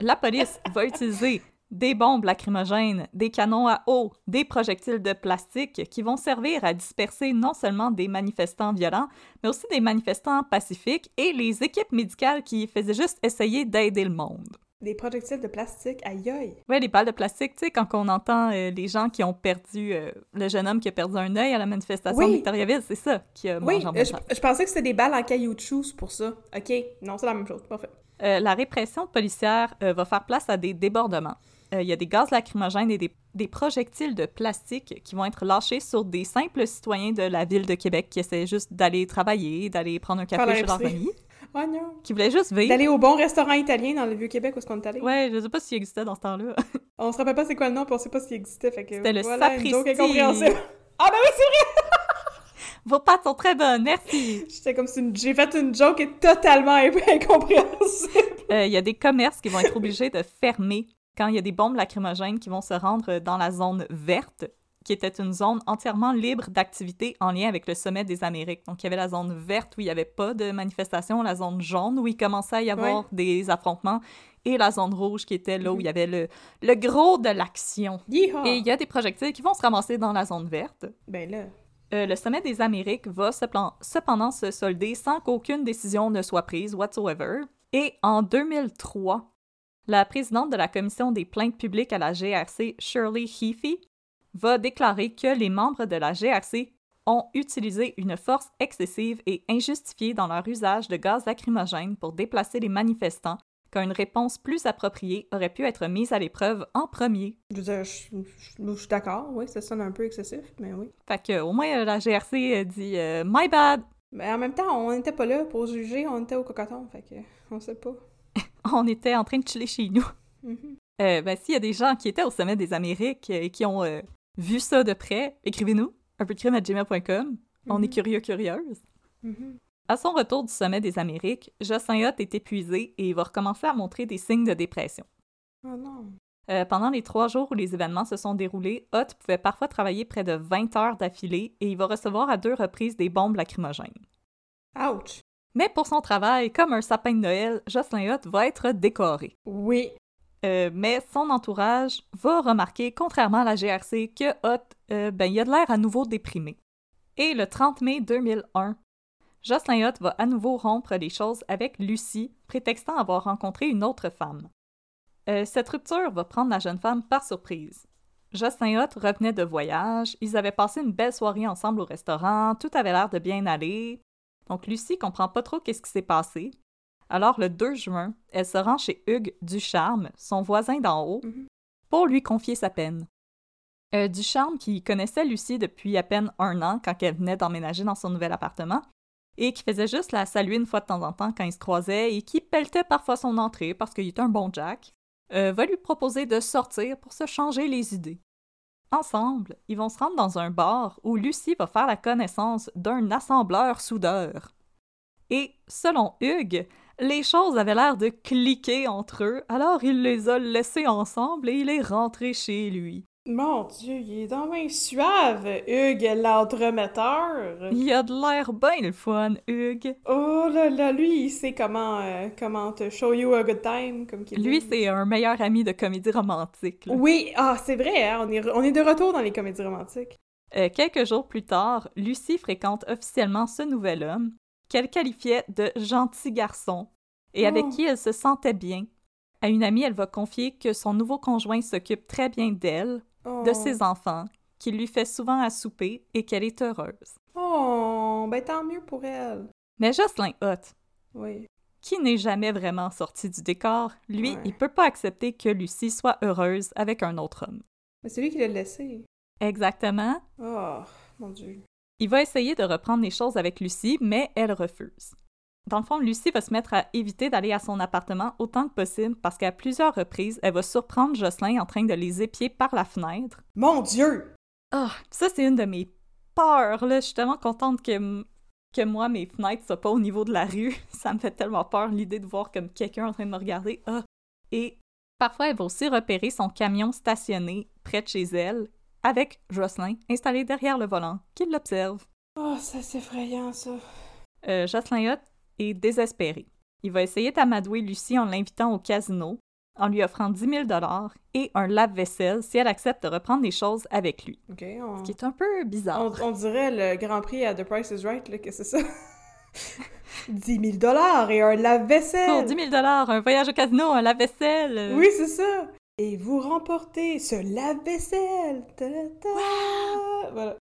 Speaker 2: La police va utiliser des bombes lacrymogènes, des canons à eau, des projectiles de plastique qui vont servir à disperser non seulement des manifestants violents, mais aussi des manifestants pacifiques et les équipes médicales qui faisaient juste essayer d'aider le monde.
Speaker 1: Des projectiles de plastique, aïe aïe.
Speaker 2: Ouais, les balles de plastique, tu sais, quand on entend euh, les gens qui ont perdu, euh, le jeune homme qui a perdu un œil à la manifestation
Speaker 1: Oui.
Speaker 2: de Victoriaville, c'est ça qui a
Speaker 1: Oui, euh, je,
Speaker 2: bonne
Speaker 1: je pensais que c'était des balles en caoutchouc c'est pour ça. Ok, non, c'est la même chose, parfait.
Speaker 2: Euh, la répression policière euh, va faire place à des débordements. Euh, Il y a des gaz lacrymogènes et des, des projectiles de plastique qui vont être lâchés sur des simples citoyens de la ville de Québec qui essaient juste d'aller travailler, d'aller prendre un café
Speaker 1: leur
Speaker 2: chez amis, [LAUGHS]
Speaker 1: Oh non.
Speaker 2: qui voulaient juste vivre.
Speaker 1: D'aller au bon restaurant italien dans le Vieux-Québec où est-ce qu'on est allé.
Speaker 2: Ouais, je sais pas s'il existait dans ce temps-là.
Speaker 1: On se rappelle pas c'est quoi le nom, puis on sait pas s'il existait, fait que
Speaker 2: C'était le
Speaker 1: voilà,
Speaker 2: sapristi.
Speaker 1: Ah ben oui, c'est vrai!
Speaker 2: Vos pattes sont très bonnes, merci!
Speaker 1: J'étais comme si une- j'ai fait une joke et totalement [LAUGHS] incompréhensible.
Speaker 2: Euh, Il y a des commerces qui vont être obligés de fermer quand il y a des bombes lacrymogènes qui vont se rendre dans la zone verte, qui était une zone entièrement libre d'activité en lien avec le sommet des Amériques. Donc, il y avait la zone verte où il n'y avait pas de manifestation, la zone jaune où il commençait à y avoir des affrontements, et la zone rouge qui était là où
Speaker 1: Mhm.
Speaker 2: il y avait le, le gros de l'action. Et il y a des projectiles qui vont se ramasser dans la zone verte.
Speaker 1: Ben là.
Speaker 2: Euh, le sommet des Amériques va cependant se solder sans qu'aucune décision ne soit prise whatsoever. Et en 2003, la présidente de la commission des plaintes publiques à la GRC, Shirley Heafy, va déclarer que les membres de la GRC ont utilisé une force excessive et injustifiée dans leur usage de gaz lacrymogène pour déplacer les manifestants, qu'une réponse plus appropriée aurait pu être mise à l'épreuve en premier.
Speaker 1: Je veux dire, je, je- je suis d'accord, oui, ça sonne un peu excessif, mais oui.
Speaker 2: Fait que, au moins, la GRC euh, dit euh, My bad,
Speaker 1: Mais en même temps, on n'était pas là pour juger, on était au cocoton, fait que on sait pas. [LAUGHS]
Speaker 2: on était en train de chiller chez nous.
Speaker 1: Mhm.
Speaker 2: Euh, ben, s'il y a des gens qui étaient au sommet des Amériques et qui ont euh, vu ça de près, écrivez-nous gmail.com. On est
Speaker 1: Mhm.
Speaker 2: curieux, curieuse.
Speaker 1: Mhm.
Speaker 2: À son retour du sommet des Amériques, Jocelyn Hutt est épuisé et il va recommencer à montrer des signes de dépression.
Speaker 1: Oh non.
Speaker 2: Euh, pendant les trois jours où les événements se sont déroulés, Hutt pouvait parfois travailler près de 20 heures d'affilée et il va recevoir à deux reprises des bombes lacrymogènes.
Speaker 1: Ouch!
Speaker 2: Mais pour son travail, comme un sapin de Noël, Jocelyn Hutt va être décoré.
Speaker 1: Oui.
Speaker 2: Euh, mais son entourage va remarquer, contrairement à la GRC, que Hot, euh, ben, il a de l'air à nouveau déprimé. Et le 30 mai 2001, Jocelyn Hot va à nouveau rompre les choses avec Lucie, prétextant avoir rencontré une autre femme. Euh, cette rupture va prendre la jeune femme par surprise. Jocelyn Hot revenait de voyage, ils avaient passé une belle soirée ensemble au restaurant, tout avait l'air de bien aller. Donc Lucie comprend pas trop qu'est-ce qui s'est passé, alors, le 2 juin, elle se rend chez Hugues Ducharme, son voisin d'en haut,
Speaker 1: Mhm.
Speaker 2: pour lui confier sa peine. Euh, Ducharme, qui connaissait Lucie depuis à peine un an quand elle venait d'emménager dans son nouvel appartement, et qui faisait juste la saluer une fois de temps en temps quand ils se croisaient et qui pelletait parfois son entrée parce qu'il était un bon Jack, euh, va lui proposer de sortir pour se changer les idées. Ensemble, ils vont se rendre dans un bar où Lucie va faire la connaissance d'un assembleur soudeur. Et, selon Hugues, les choses avaient l'air de cliquer entre eux, alors il les a laissés ensemble et il est rentré chez lui.
Speaker 1: Mon Dieu, il est donc bien suave, Hugues l'entremetteur.
Speaker 2: Il a de l'air bien le fun, Hugues.
Speaker 1: Oh là là, lui, il sait comment, euh, comment te show you a good time, comme qu'il
Speaker 2: Lui, c'est un meilleur ami de comédie romantique. là.
Speaker 1: Oui, ah, c'est vrai, hein, on, est, on est de retour dans les comédies romantiques.
Speaker 2: Euh, quelques jours plus tard, Lucie fréquente officiellement ce nouvel homme, qu'elle qualifiait de gentil garçon, et avec
Speaker 1: Oh.
Speaker 2: qui elle se sentait bien. À une amie, elle va confier que son nouveau conjoint s'occupe très bien d'elle,
Speaker 1: Oh.
Speaker 2: de ses enfants, qu'il lui fait souvent à souper et qu'elle est heureuse.
Speaker 1: Oh, ben tant mieux pour elle.
Speaker 2: Mais Jocelyn Hutt,
Speaker 1: Oui.
Speaker 2: qui n'est jamais vraiment sorti du décor, lui,
Speaker 1: Ouais.
Speaker 2: il peut pas accepter que Lucie soit heureuse avec un autre homme.
Speaker 1: Mais c'est lui qui l'a laissé.
Speaker 2: Exactement.
Speaker 1: Oh, mon Dieu.
Speaker 2: Il va essayer de reprendre les choses avec Lucie, mais elle refuse. Dans le fond, Lucie va se mettre à éviter d'aller à son appartement autant que possible parce qu'à plusieurs reprises, elle va surprendre Jocelyn en train de les épier par la fenêtre.
Speaker 1: Mon Dieu!
Speaker 2: Ah, ça c'est une de mes peurs, là. Je suis tellement contente que, m- que moi, mes fenêtres soient pas au niveau de la rue. [LAUGHS] Ça me fait tellement peur l'idée de voir comme quelqu'un en train de me regarder. Ah! Et parfois, elle va aussi repérer son camion stationné près de chez elle avec Jocelyn installé derrière le volant qui l'observe.
Speaker 1: Oh, ça, c'est effrayant, ça.
Speaker 2: Euh, Jocelyn Hutt est désespéré. Il va essayer d'amadouer Lucie en l'invitant au casino, en lui offrant 10 000 et un lave-vaisselle si elle accepte de reprendre les choses avec lui.
Speaker 1: OK, on...
Speaker 2: Ce qui est un peu bizarre.
Speaker 1: On, on dirait le Grand Prix à The Price is Right, là, que c'est ça. [LAUGHS] 10 000 et un lave-vaisselle!
Speaker 2: Pour 10 000 un voyage au casino, un lave-vaisselle.
Speaker 1: Oui, c'est ça! Et vous remportez ce lave-vaisselle! Ta-da! Voilà.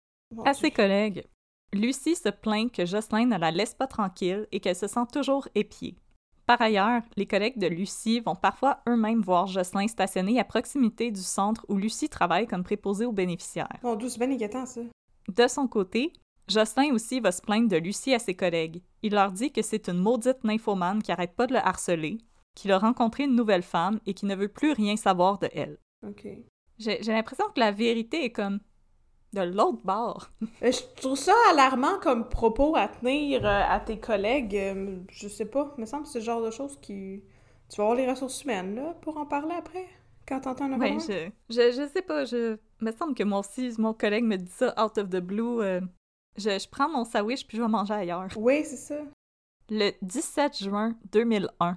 Speaker 2: À ses collègues, Lucie se plaint que Jocelyn ne la laisse pas tranquille et qu'elle se sent toujours épiée. Par ailleurs, les collègues de Lucie vont parfois eux-mêmes voir Jocelyn stationné à proximité du centre où Lucie travaille comme préposée aux bénéficiaires.
Speaker 1: Mon bien inquiétant, ça.
Speaker 2: De son côté, Jocelyn aussi va se plaindre de Lucie à ses collègues. Il leur dit que c'est une maudite nymphomane qui arrête pas de le harceler, qu'il a rencontré une nouvelle femme et qui ne veut plus rien savoir de elle.
Speaker 1: OK.
Speaker 2: J'ai l'impression que la vérité est comme de l'autre bord. [LAUGHS]
Speaker 1: Euh, Je trouve ça alarmant comme propos à tenir euh, à tes collègues. euh, Je sais pas, me semble que c'est le genre de choses qui... Tu vas avoir les ressources humaines, là, pour en parler après. quand t'entends un
Speaker 2: Ouais,
Speaker 1: horreur?
Speaker 2: je, je, je sais pas, je me semble que moi aussi, mon collègue me dit ça out of the blue. euh, je, je prends mon sandwich puis je vais manger ailleurs.
Speaker 1: Oui, c'est ça.
Speaker 2: Le 17 juin 2001,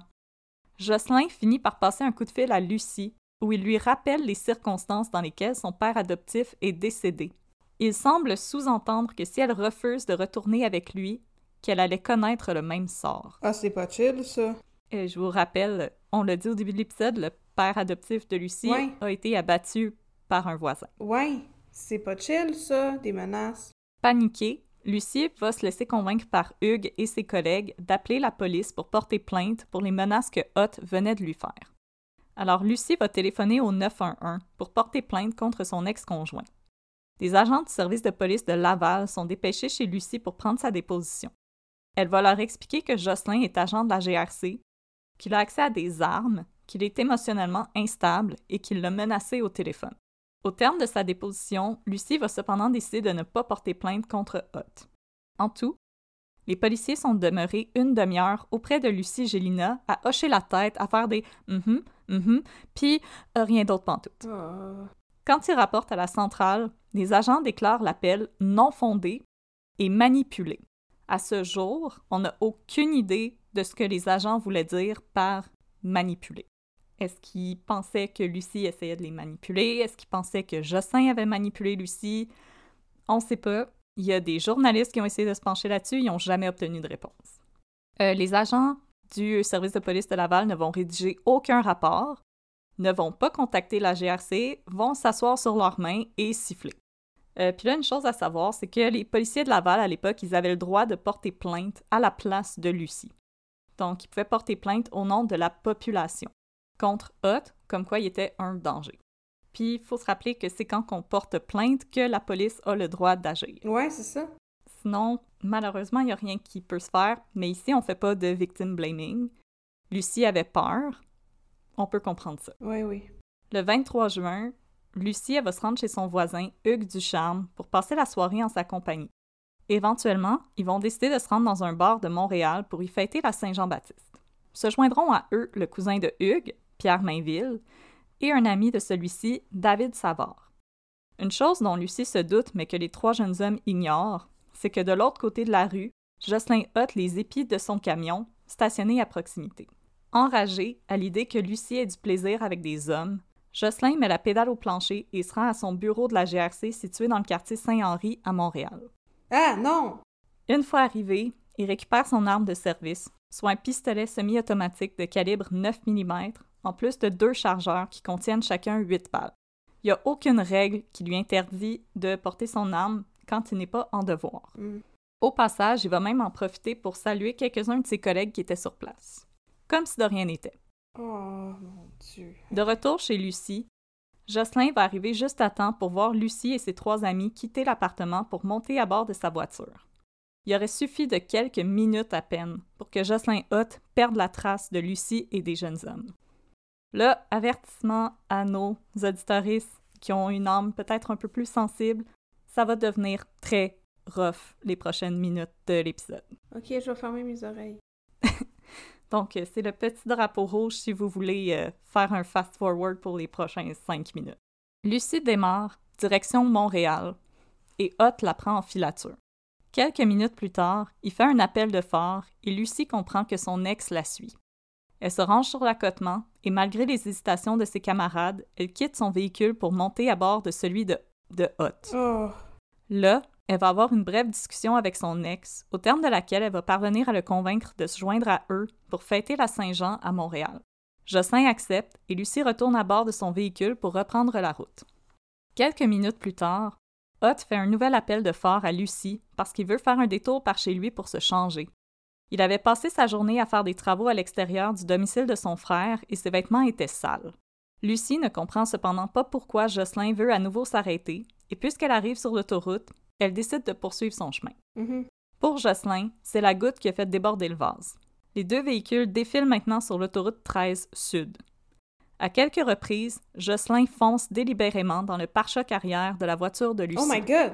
Speaker 2: Jocelyn finit par passer un coup de fil à Lucie où il lui rappelle les circonstances dans lesquelles son père adoptif est décédé. Il semble sous-entendre que si elle refuse de retourner avec lui, qu'elle allait connaître le même sort.
Speaker 1: Ah, c'est pas chill, ça.
Speaker 2: Et je vous rappelle, on l'a dit au début de l'épisode, le père adoptif de Lucie
Speaker 1: Ouais.
Speaker 2: a été abattu par un voisin.
Speaker 1: Ouais, c'est pas chill, ça, des menaces.
Speaker 2: Paniquée, Lucie va se laisser convaincre par Hugues et ses collègues d'appeler la police pour porter plainte pour les menaces que Hot venait de lui faire. Alors Lucie va téléphoner au 911 pour porter plainte contre son ex-conjoint. Des agents du service de police de Laval sont dépêchés chez Lucie pour prendre sa déposition. Elle va leur expliquer que Jocelyn est agent de la GRC, qu'il a accès à des armes, qu'il est émotionnellement instable et qu'il l'a menacé au téléphone. Au terme de sa déposition, Lucie va cependant décider de ne pas porter plainte contre Hot. En tout, les policiers sont demeurés une demi-heure auprès de Lucie Gélina à hocher la tête, à faire des mhm, mhm, puis euh, rien d'autre pantoute.
Speaker 1: Ah.
Speaker 2: Quand ils rapportent à la centrale, les agents déclarent l'appel non fondé et manipulé. À ce jour, on n'a aucune idée de ce que les agents voulaient dire par manipuler. Est-ce qu'ils pensaient que Lucie essayait de les manipuler? Est-ce qu'ils pensaient que Jocelyn avait manipulé Lucie? On ne sait pas. Il y a des journalistes qui ont essayé de se pencher là-dessus, ils n'ont jamais obtenu de réponse. Euh, les agents du service de police de Laval ne vont rédiger aucun rapport, ne vont pas contacter la GRC, vont s'asseoir sur leurs mains et siffler. Euh, Puis là, une chose à savoir, c'est que les policiers de Laval, à l'époque, ils avaient le droit de porter plainte à la place de Lucie. Donc, ils pouvaient porter plainte au nom de la population contre Hot, comme quoi il était un danger. Puis, il faut se rappeler que c'est quand on porte plainte que la police a le droit d'agir.
Speaker 1: Ouais, c'est ça.
Speaker 2: Sinon, malheureusement, il n'y a rien qui peut se faire, mais ici, on ne fait pas de victim blaming. Lucie avait peur. On peut comprendre ça.
Speaker 1: Oui, oui.
Speaker 2: Le 23 juin, Lucie elle va se rendre chez son voisin, Hugues Ducharme, pour passer la soirée en sa compagnie. Éventuellement, ils vont décider de se rendre dans un bar de Montréal pour y fêter la Saint-Jean-Baptiste. Se joindront à eux le cousin de Hugues, Pierre Mainville, et un ami de celui-ci, David Savard. Une chose dont Lucie se doute, mais que les trois jeunes hommes ignorent, c'est que de l'autre côté de la rue, Jocelyn ôte les épis de son camion, stationné à proximité. Enragé à l'idée que Lucie ait du plaisir avec des hommes, Jocelyn met la pédale au plancher et se rend à son bureau de la GRC situé dans le quartier Saint-Henri à Montréal.
Speaker 1: Ah, non!
Speaker 2: Une fois arrivé, il récupère son arme de service, soit un pistolet semi-automatique de calibre 9 mm, en plus de deux chargeurs qui contiennent chacun 8 balles. Il n'y a aucune règle qui lui interdit de porter son arme quand il n'est pas en devoir.
Speaker 1: Mm.
Speaker 2: Au passage, il va même en profiter pour saluer quelques-uns de ses collègues qui étaient sur place. Comme si de rien n'était.
Speaker 1: Oh, mon Dieu.
Speaker 2: De retour chez Lucie, Jocelyn va arriver juste à temps pour voir Lucie et ses trois amis quitter l'appartement pour monter à bord de sa voiture. Il aurait suffi de quelques minutes à peine pour que Jocelyn Hutt perde la trace de Lucie et des jeunes hommes. Là, avertissement à nos auditoristes qui ont une âme peut-être un peu plus sensible, ça va devenir très rough les prochaines minutes de l'épisode.
Speaker 1: Ok, je vais fermer mes oreilles. [LAUGHS]
Speaker 2: Donc, euh, c'est le petit drapeau rouge si vous voulez euh, faire un fast-forward pour les prochains cinq minutes. Lucie démarre, direction Montréal, et Hot la prend en filature. Quelques minutes plus tard, il fait un appel de phare et Lucie comprend que son ex la suit. Elle se range sur l'accotement et malgré les hésitations de ses camarades, elle quitte son véhicule pour monter à bord de celui de, de Hot.
Speaker 1: Oh,
Speaker 2: Là, elle va avoir une brève discussion avec son ex, au terme de laquelle elle va parvenir à le convaincre de se joindre à eux pour fêter la Saint-Jean à Montréal. Jocelyn accepte et Lucie retourne à bord de son véhicule pour reprendre la route. Quelques minutes plus tard, Hot fait un nouvel appel de phare à Lucie parce qu'il veut faire un détour par chez lui pour se changer. Il avait passé sa journée à faire des travaux à l'extérieur du domicile de son frère et ses vêtements étaient sales. Lucie ne comprend cependant pas pourquoi Jocelyn veut à nouveau s'arrêter, et puisqu'elle arrive sur l'autoroute, elle décide de poursuivre son chemin.
Speaker 1: mhm.
Speaker 2: Pour Jocelyn, c'est la goutte qui a fait déborder le vase. Les deux véhicules défilent maintenant sur l'autoroute 13 Sud. À quelques reprises, Jocelyn fonce délibérément dans le pare-choc arrière de la voiture de Lucie.
Speaker 1: Oh my god!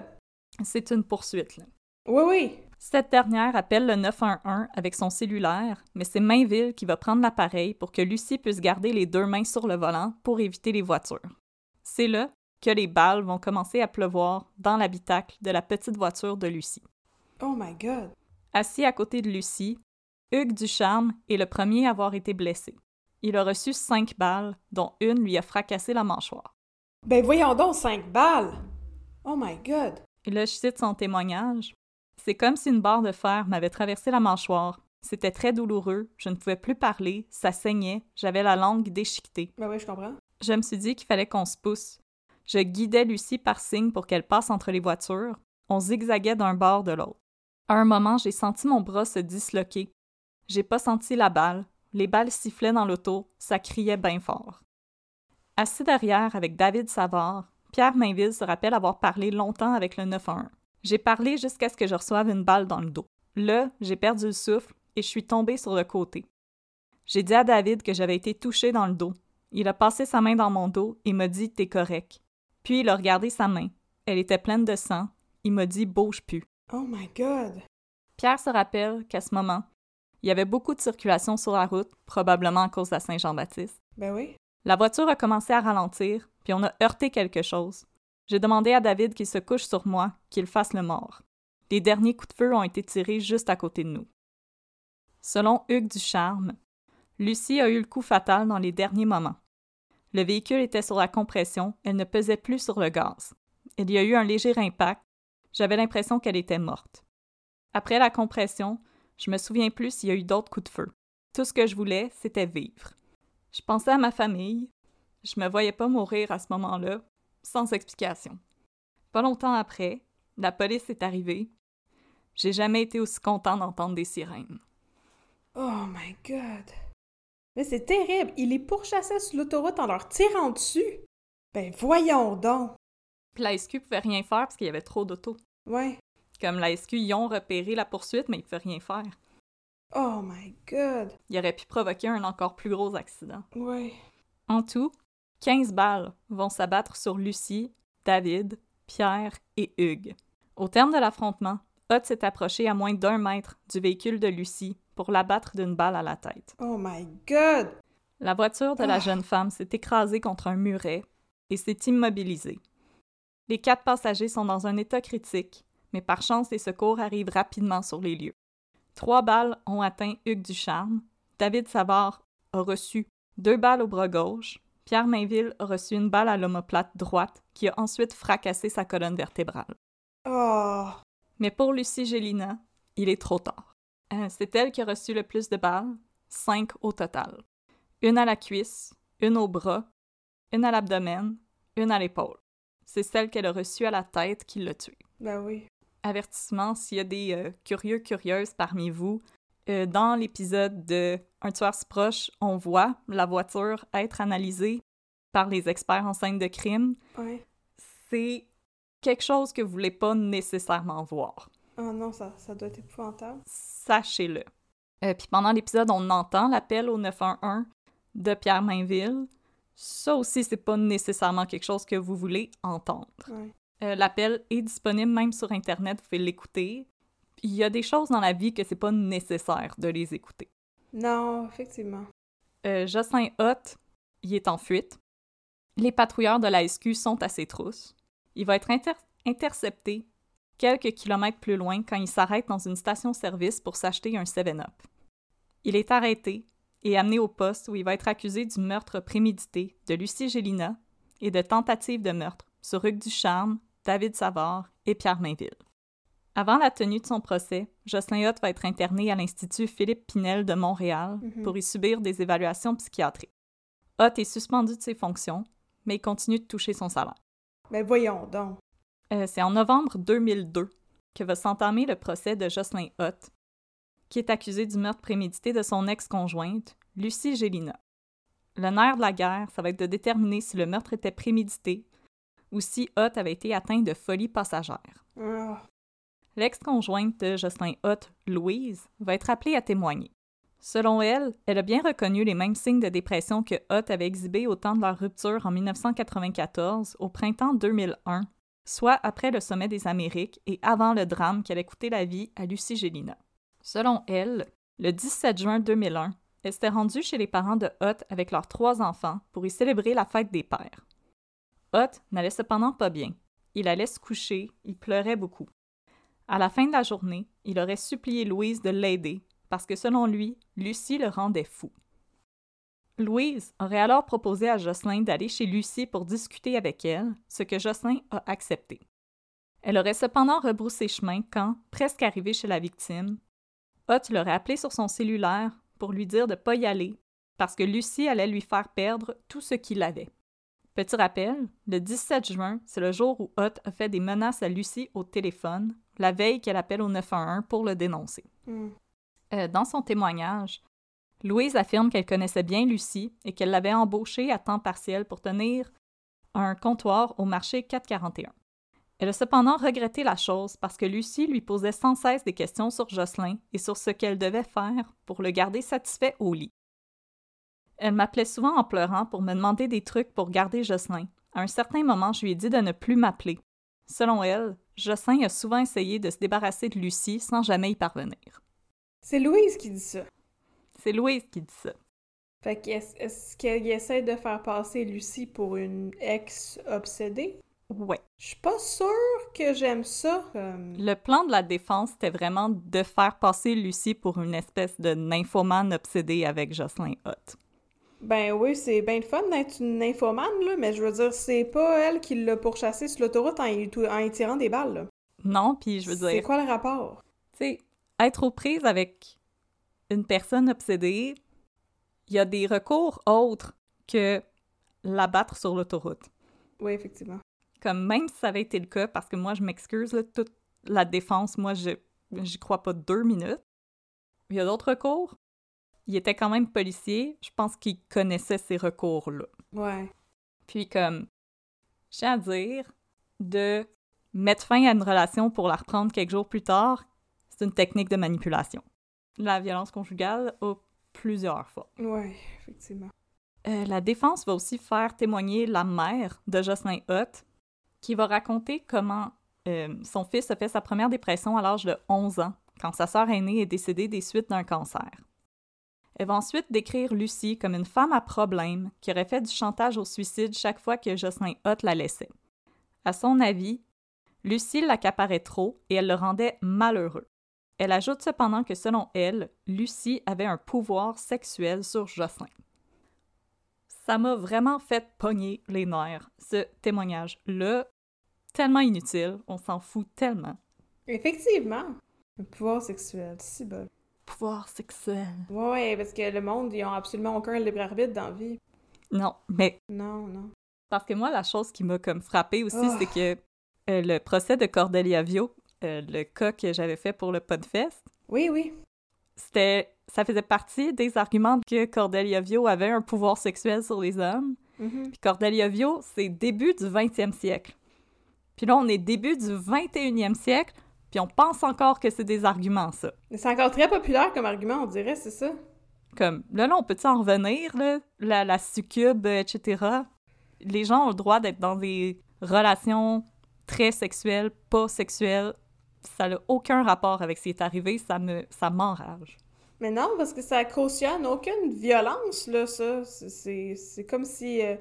Speaker 2: C'est une poursuite. là.
Speaker 1: Oui, oui.
Speaker 2: Cette dernière appelle le 911 avec son cellulaire, mais c'est Mainville qui va prendre l'appareil pour que Lucie puisse garder les deux mains sur le volant pour éviter les voitures. C'est là que les balles vont commencer à pleuvoir dans l'habitacle de la petite voiture de Lucie.
Speaker 1: Oh my god!
Speaker 2: Assis à côté de Lucie, Hugues Ducharme est le premier à avoir été blessé. Il a reçu cinq balles, dont une lui a fracassé la mâchoire.
Speaker 1: Ben voyons donc, cinq balles! Oh my god!
Speaker 2: Et là, je cite son témoignage. C'est comme si une barre de fer m'avait traversé la mâchoire. C'était très douloureux, je ne pouvais plus parler, ça saignait, j'avais la langue déchiquetée.
Speaker 1: Ben oui, je comprends.
Speaker 2: Je me suis dit qu'il fallait qu'on se pousse. Je guidais Lucie par signe pour qu'elle passe entre les voitures. On zigzaguait d'un bord de l'autre. À un moment, j'ai senti mon bras se disloquer. J'ai pas senti la balle. Les balles sifflaient dans l'auto, ça criait bien fort. Assis derrière avec David Savard, Pierre Mainville se rappelle avoir parlé longtemps avec le 911. J'ai parlé jusqu'à ce que je reçoive une balle dans le dos. Là, j'ai perdu le souffle et je suis tombée sur le côté. J'ai dit à David que j'avais été touchée dans le dos. Il a passé sa main dans mon dos et m'a dit T'es correct. Puis il a regardé sa main. Elle était pleine de sang. Il m'a dit Bouge plus.
Speaker 1: Oh my god!
Speaker 2: Pierre se rappelle qu'à ce moment, il y avait beaucoup de circulation sur la route, probablement à cause de la Saint-Jean-Baptiste.
Speaker 1: Ben oui.
Speaker 2: La voiture a commencé à ralentir, puis on a heurté quelque chose. J'ai demandé à David qu'il se couche sur moi, qu'il fasse le mort. Les derniers coups de feu ont été tirés juste à côté de nous. Selon Hugues Ducharme, Lucie a eu le coup fatal dans les derniers moments. Le véhicule était sur la compression, elle ne pesait plus sur le gaz. Il y a eu un léger impact. J'avais l'impression qu'elle était morte. Après la compression, je me souviens plus s'il y a eu d'autres coups de feu. Tout ce que je voulais, c'était vivre. Je pensais à ma famille. Je me voyais pas mourir à ce moment-là, sans explication. Pas longtemps après, la police est arrivée. J'ai jamais été aussi content d'entendre des sirènes.
Speaker 1: Oh my god! Mais c'est terrible! Il les pourchassait sur l'autoroute en leur tirant dessus! Ben voyons donc!
Speaker 2: Puis la SQ pouvait rien faire parce qu'il y avait trop d'autos.
Speaker 1: Ouais.
Speaker 2: Comme la SQ, ils ont repéré la poursuite, mais ils pouvaient rien faire.
Speaker 1: Oh my god!
Speaker 2: Il aurait pu provoquer un encore plus gros accident.
Speaker 1: Ouais.
Speaker 2: En tout, 15 balles vont s'abattre sur Lucie, David, Pierre et Hugues. Au terme de l'affrontement, Hot s'est approché à moins d'un mètre du véhicule de Lucie pour l'abattre d'une balle à la tête.
Speaker 1: Oh my god!
Speaker 2: La voiture de la
Speaker 1: Ah.
Speaker 2: jeune femme s'est écrasée contre un muret et s'est immobilisée. Les quatre passagers sont dans un état critique, mais par chance, les secours arrivent rapidement sur les lieux. Trois balles ont atteint Hugues Ducharme. David Savard a reçu deux balles au bras gauche. Pierre Mainville a reçu une balle à l'omoplate droite qui a ensuite fracassé sa colonne vertébrale.
Speaker 1: Oh!
Speaker 2: Mais pour Lucie Gélina, il est trop tard. Euh, c'est elle qui a reçu le plus de balles, cinq au total. Une à la cuisse, une au bras, une à l'abdomen, une à l'épaule. C'est celle qu'elle a reçue à la tête qui l'a tuée.
Speaker 1: Ben oui.
Speaker 2: Avertissement, s'il y a des euh, curieux, curieuses parmi vous, euh, dans l'épisode de Un tueur si proche, on voit la voiture être analysée par les experts en scène de crime.
Speaker 1: Ouais.
Speaker 2: C'est quelque chose que vous voulez pas nécessairement voir.
Speaker 1: Oh non, ça, ça doit être épouvantable.
Speaker 2: sachez-le. Euh, Puis pendant l'épisode, on entend l'appel au 911 de Pierre Mainville. Ça aussi, c'est pas nécessairement quelque chose que vous voulez entendre.
Speaker 1: Ouais.
Speaker 2: Euh, l'appel est disponible même sur Internet, vous pouvez l'écouter. Il y a des choses dans la vie que c'est pas nécessaire de les écouter.
Speaker 1: Non, effectivement.
Speaker 2: Euh, Jocelyn Hott, il est en fuite. Les patrouilleurs de la SQ sont à ses trousses. Il va être inter- intercepté quelques kilomètres plus loin quand il s'arrête dans une station-service pour s'acheter un 7-Up. Il est arrêté et amené au poste où il va être accusé du meurtre prémédité de Lucie Gélina et de tentative de meurtre sur Hugues Ducharme, David Savard et Pierre Mainville. Avant la tenue de son procès, Jocelyn Hott va être interné à l'Institut Philippe Pinel de Montréal
Speaker 1: Mhm.
Speaker 2: pour y subir des évaluations psychiatriques. Hott est suspendu de ses fonctions, mais il continue de toucher son salaire.
Speaker 1: Ben voyons donc.
Speaker 2: Euh, c'est en novembre 2002 que va s'entamer le procès de Jocelyn Hott, qui est accusé du meurtre prémédité de son ex-conjointe, Lucie Gélina. Le nerf de la guerre, ça va être de déterminer si le meurtre était prémédité ou si Hott avait été atteint de folie passagère. L'ex-conjointe de Jocelyn Hott, Louise, va être appelée à témoigner. Selon elle, elle a bien reconnu les mêmes signes de dépression que Hott avait exhibés au temps de leur rupture en 1994, au printemps 2001, soit après le sommet des Amériques et avant le drame qui avait coûté la vie à Lucie Gélina. Selon elle, le 17 juin 2001, elle s'était rendue chez les parents de Hot avec leurs trois enfants pour y célébrer la fête des pères. Hot n'allait cependant pas bien. Il allait se coucher, il pleurait beaucoup. À la fin de la journée, il aurait supplié Louise de l'aider parce que selon lui, Lucie le rendait fou. Louise aurait alors proposé à Jocelyn d'aller chez Lucie pour discuter avec elle, ce que Jocelyn a accepté. Elle aurait cependant rebroussé chemin quand, presque arrivée chez la victime, Hot l'aurait appelé sur son cellulaire pour lui dire de ne pas y aller parce que Lucie allait lui faire perdre tout ce qu'il avait. Petit rappel, le 17 juin, c'est le jour où Hot a fait des menaces à Lucie au téléphone, la veille qu'elle appelle au 911 pour le dénoncer.
Speaker 1: Hmm.
Speaker 2: Euh, dans son témoignage, Louise affirme qu'elle connaissait bien Lucie et qu'elle l'avait embauchée à temps partiel pour tenir un comptoir au marché 441. Elle a cependant regretté la chose parce que Lucie lui posait sans cesse des questions sur Jocelyn et sur ce qu'elle devait faire pour le garder satisfait au lit. Elle m'appelait souvent en pleurant pour me demander des trucs pour garder Jocelyn. À un certain moment, je lui ai dit de ne plus m'appeler. Selon elle, Jocelyn a souvent essayé de se débarrasser de Lucie sans jamais y parvenir.
Speaker 1: C'est Louise qui dit ça.
Speaker 2: C'est Louise qui dit ça.
Speaker 1: Fait qu'est-ce est qu'elle essaie de faire passer Lucie pour une ex obsédée?
Speaker 2: Ouais.
Speaker 1: Je suis pas sûre que j'aime ça. euh.
Speaker 2: Le plan de la défense, c'était vraiment de faire passer Lucie pour une espèce de nymphomane obsédée avec Jocelyn Hott.
Speaker 1: Ben oui, c'est bien le fun d'être une nymphomane, là, mais je veux dire, c'est pas elle qui l'a pourchassé sur l'autoroute en, y tou- en y tirant des balles, là.
Speaker 2: Non, puis je veux
Speaker 1: C'est
Speaker 2: dire,
Speaker 1: quoi le rapport?
Speaker 2: tu sais, être aux prises avec une personne obsédée, il y a des recours autres que l'abattre sur l'autoroute.
Speaker 1: Oui, effectivement.
Speaker 2: Comme même si ça avait été le cas, parce que moi, je m'excuse, toute la défense, moi, je j'y crois pas deux minutes. Il y a d'autres recours. Il était quand même policier. Je pense qu'il connaissait ces recours-là.
Speaker 1: Ouais.
Speaker 2: Puis comme, j'ai à dire, de mettre fin à une relation pour la reprendre quelques jours plus tard, c'est une technique de manipulation. La violence conjugale a plusieurs fois.
Speaker 1: Ouais, effectivement.
Speaker 2: Euh, la défense va aussi faire témoigner la mère de Jocelyn Hutt, qui va raconter comment euh, son fils a fait sa première dépression à l'âge de 11 ans, quand sa sœur aînée est décédée des suites d'un cancer. Elle va ensuite décrire Lucie comme une femme à problème qui aurait fait du chantage au suicide chaque fois que Jocelyn Hutt la laissait. À son avis, Lucie l'accaparait trop et elle le rendait malheureux. Elle ajoute cependant que selon elle, Lucie avait un pouvoir sexuel sur Jocelyn. Ça m'a vraiment fait pogner les nerfs, ce témoignage-là. Tellement inutile, on s'en fout tellement.
Speaker 1: Effectivement. Le pouvoir sexuel, si bon.
Speaker 2: Pouvoir sexuel.
Speaker 1: Ouais, parce que le monde, ils ont absolument aucun libre arbitre dans la vie.
Speaker 2: Non, mais
Speaker 1: Non, non.
Speaker 2: parce que moi, la chose qui m'a comme frappée aussi,
Speaker 1: Oh.
Speaker 2: c'est que euh, le procès de Cordelia Vio, euh, le cas que j'avais fait pour le Podfest,
Speaker 1: Oui, oui.
Speaker 2: c'était ça faisait partie des arguments que Cordelia Vio avait un pouvoir sexuel sur les hommes.
Speaker 1: Mhm.
Speaker 2: Puis Cordelia Vio, c'est début du 20e siècle. Puis là, on est début du 21e siècle, puis on pense encore que c'est des arguments, ça.
Speaker 1: Mais C'est encore très populaire comme argument, on dirait, c'est ça?
Speaker 2: Comme, là, là, on peut-tu en revenir, là? La, la succube, etc. Les gens ont le droit d'être dans des relations très sexuelles, pas sexuelles. Ça n'a aucun rapport avec ce qui est arrivé, ça me ça m'enrage.
Speaker 1: Mais non, parce que ça cautionne aucune violence, là, ça. C'est- comme si... euh,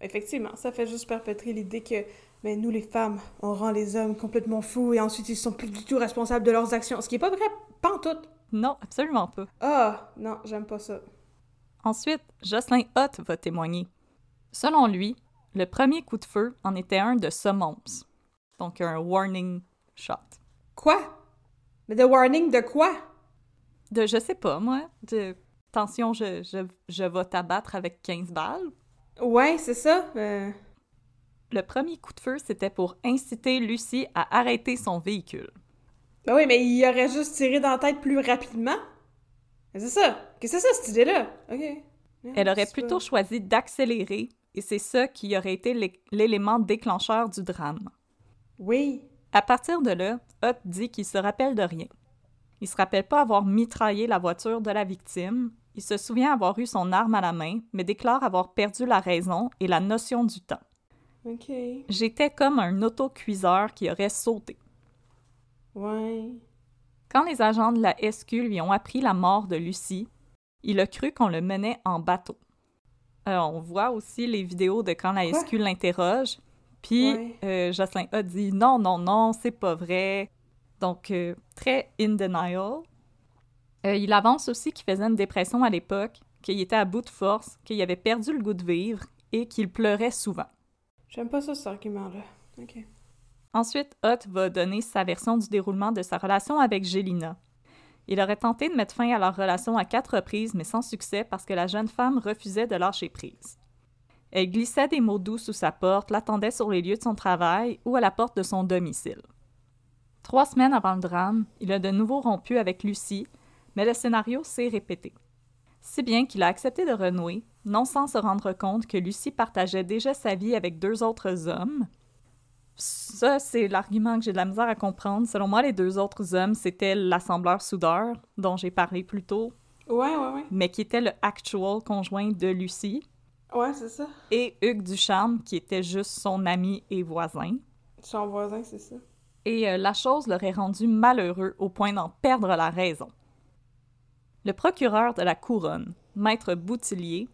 Speaker 1: Effectivement, ça fait juste perpétrer l'idée que mais nous, les femmes, on rend les hommes complètement fous et ensuite ils sont plus du tout responsables de leurs actions. Ce qui est pas vrai, pas en tout.
Speaker 2: Non, absolument pas.
Speaker 1: Ah, non, j'aime pas ça.
Speaker 2: Ensuite, Jocelyn Hutt va témoigner. Selon lui, le premier coup de feu en était un de semonce, donc un warning shot.
Speaker 1: Quoi? Mais de warning de quoi?
Speaker 2: De, je sais pas, moi, de attention, je, je, je vais t'abattre avec 15 balles.
Speaker 1: Ouais, c'est ça. euh,
Speaker 2: Le premier coup de feu, c'était pour inciter Lucie à arrêter son véhicule.
Speaker 1: Ben oui, mais il aurait juste tiré dans la tête plus rapidement. C'est ça. Qu'est-ce que c'est ça, cette idée-là? OK. Yeah,
Speaker 2: Elle aurait plutôt
Speaker 1: pas-
Speaker 2: choisi d'accélérer, et c'est ça qui aurait été l'é- l'élément déclencheur du drame.
Speaker 1: Oui.
Speaker 2: À partir de là, Hutt dit qu'il se rappelle de rien. Il se rappelle pas avoir mitraillé la voiture de la victime. Il se souvient avoir eu son arme à la main, mais déclare avoir perdu la raison et la notion du temps. J'étais comme un autocuiseur qui aurait sauté.
Speaker 1: Ouais.
Speaker 2: Quand les agents de la SQ lui ont appris la mort de Lucie, il a cru qu'on le menait en bateau. Euh, on voit aussi les vidéos de quand la
Speaker 1: Quoi?
Speaker 2: SQ l'interroge, puis
Speaker 1: Ouais.
Speaker 2: euh, Jocelyn a dit non, non, non, c'est pas vrai. Donc, euh, très in denial. Euh, il avance aussi qu'il faisait une dépression à l'époque, qu'il était à bout de force, qu'il avait perdu le goût de vivre et qu'il pleurait souvent.
Speaker 1: J'aime pas ça, cet argument-là. Ok.
Speaker 2: Ensuite, Hutt va donner sa version du déroulement de sa relation avec Gélina. Il aurait tenté de mettre fin à leur relation à quatre reprises, mais sans succès parce que la jeune femme refusait de lâcher prise. Elle glissait des mots doux sous sa porte, l'attendait sur les lieux de son travail ou à la porte de son domicile. Trois semaines avant le drame, il a de nouveau rompu avec Lucie, mais le scénario s'est répété. Si bien qu'il a accepté de renouer, non sans se rendre compte que Lucie partageait déjà sa vie avec deux autres hommes, ça, c'est l'argument que j'ai de la misère à comprendre. Selon moi, les deux autres hommes, c'était l'assembleur soudeur, dont j'ai parlé plus tôt,
Speaker 1: Ouais, ouais, ouais.
Speaker 2: mais qui était le actual conjoint de Lucie,
Speaker 1: Ouais, c'est ça.
Speaker 2: et Hugues Ducharme, qui était juste son ami et voisin.
Speaker 1: Son voisin, c'est ça.
Speaker 2: Et euh, la chose l'aurait rendu malheureux au point d'en perdre la raison. Le procureur de la couronne, maître Boutillier,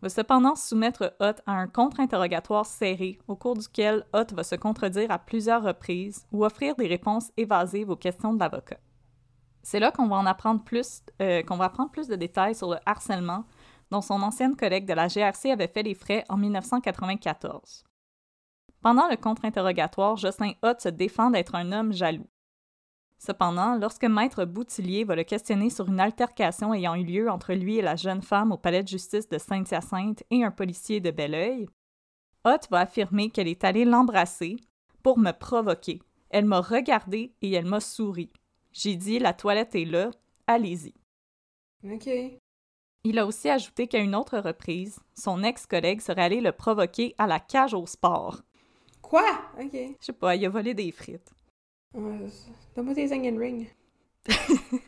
Speaker 2: va cependant soumettre Hutt à un contre-interrogatoire serré au cours duquel Hutt va se contredire à plusieurs reprises ou offrir des réponses évasives aux questions de l'avocat. C'est là qu'on va en apprendre plus, euh, qu'on va apprendre plus de détails sur le harcèlement dont son ancienne collègue de la GRC avait fait les frais en 1994. Pendant le contre-interrogatoire, Jocelyn Hutt se défend d'être un homme jaloux. Cependant, lorsque Maître Boutillier va le questionner sur une altercation ayant eu lieu entre lui et la jeune femme au palais de justice de Saint-Hyacinthe et un policier de Belleuil, Hutt va affirmer qu'elle est allée l'embrasser pour me provoquer. Elle m'a regardé et elle m'a souri. J'ai dit la toilette est là, allez-y.
Speaker 1: Ok.
Speaker 2: Il a aussi ajouté qu'à une autre reprise, son ex-collègue serait allé le provoquer à la cage au sport.
Speaker 1: Quoi? Ok.
Speaker 2: Je sais pas, il a volé des frites.
Speaker 1: Donne-moi tes onion rings. [LAUGHS]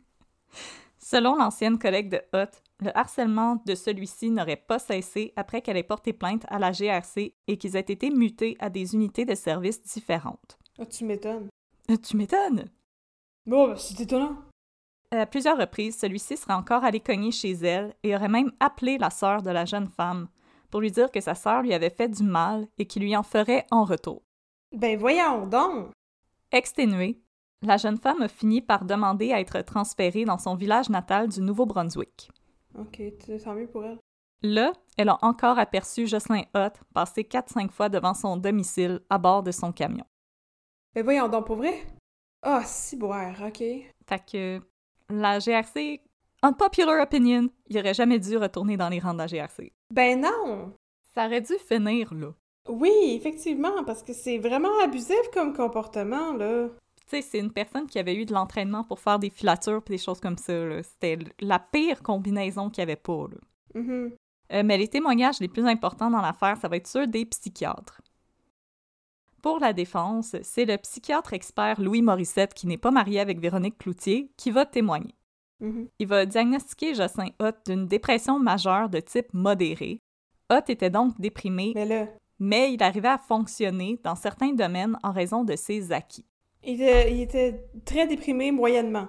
Speaker 2: Selon l'ancienne collègue de Hutt, le harcèlement de celui-ci n'aurait pas cessé après qu'elle ait porté plainte à la GRC et qu'ils aient été mutés à des unités de services différentes.
Speaker 1: Ah, tu m'étonnes.
Speaker 2: Euh, Tu m'étonnes!
Speaker 1: Bon, ben, c'est étonnant.
Speaker 2: À plusieurs reprises, celui-ci serait encore allé cogner chez elle et aurait même appelé la sœur de la jeune femme pour lui dire que sa sœur lui avait fait du mal et qu'il lui en ferait en retour.
Speaker 1: Ben, voyons donc.
Speaker 2: Exténuée, la jeune femme a fini par demander à être transférée dans son village natal du Nouveau-Brunswick.
Speaker 1: Ok, tant mieux pour elle.
Speaker 2: Là, elle a encore aperçu Jocelyn Hutt passer 4-5 fois devant son domicile à bord de son camion.
Speaker 1: Ben, voyons donc, pour vrai? Ah, si boire, ok.
Speaker 2: Fait que la GRC, unpopular opinion, il aurait jamais dû retourner dans les rangs de la GRC.
Speaker 1: Ben non!
Speaker 2: Ça aurait dû finir là.
Speaker 1: Oui, effectivement, parce que c'est vraiment abusif comme comportement, là.
Speaker 2: Tu sais, c'est une personne qui avait eu de l'entraînement pour faire des filatures et des choses comme ça. là. C'était la pire combinaison qu'il n'y avait pas. Là.
Speaker 1: Mhm.
Speaker 2: Euh, mais les témoignages les plus importants dans l'affaire, ça va être ceux des psychiatres. Pour la défense, c'est le psychiatre expert Louis Morissette, qui n'est pas marié avec Véronique Cloutier, qui va témoigner.
Speaker 1: Mhm.
Speaker 2: Il va diagnostiquer Jocelyn Hutt d'une dépression majeure de type modéré. Hutt était donc déprimé,
Speaker 1: Mais là,
Speaker 2: mais il arrivait à fonctionner dans certains domaines en raison de ses acquis.
Speaker 1: il était, il était très déprimé moyennement.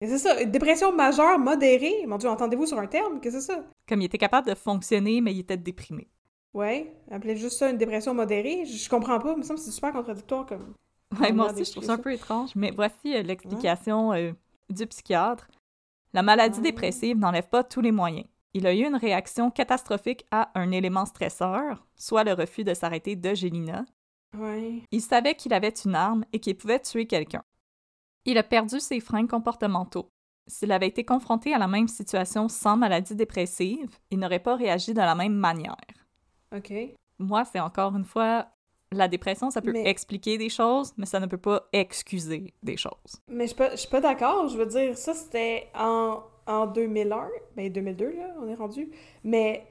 Speaker 1: C'est ça, une dépression majeure modérée? Mon Dieu, entendez-vous sur un terme? Qu'est-ce que c'est ça?
Speaker 2: Comme il était capable de fonctionner, mais il était déprimé.
Speaker 1: Ouais, appelez juste ça une dépression modérée. Je, je comprends pas, il me semble que c'est super contradictoire comme.
Speaker 2: Ouais, moi aussi, je trouve ça un peu étrange, mais voici euh, l'explication euh, du psychiatre. La maladie
Speaker 1: Ah.
Speaker 2: dépressive n'enlève pas tous les moyens. Il a eu une réaction catastrophique à un élément stresseur, soit le refus de s'arrêter de Gélina.
Speaker 1: Ouais.
Speaker 2: Il savait qu'il avait une arme et qu'il pouvait tuer quelqu'un. Il a perdu ses freins comportementaux. S'il avait été confronté à la même situation sans maladie dépressive, il n'aurait pas réagi de la même manière.
Speaker 1: OK.
Speaker 2: Moi, c'est encore une fois, la dépression, ça peut
Speaker 1: Mais-
Speaker 2: expliquer des choses, mais ça ne peut pas excuser des choses.
Speaker 1: Mais je suis pas, d'accord. Je veux dire, ça, c'était en, en 2001. Ben, 2002, là, on est rendu. Mais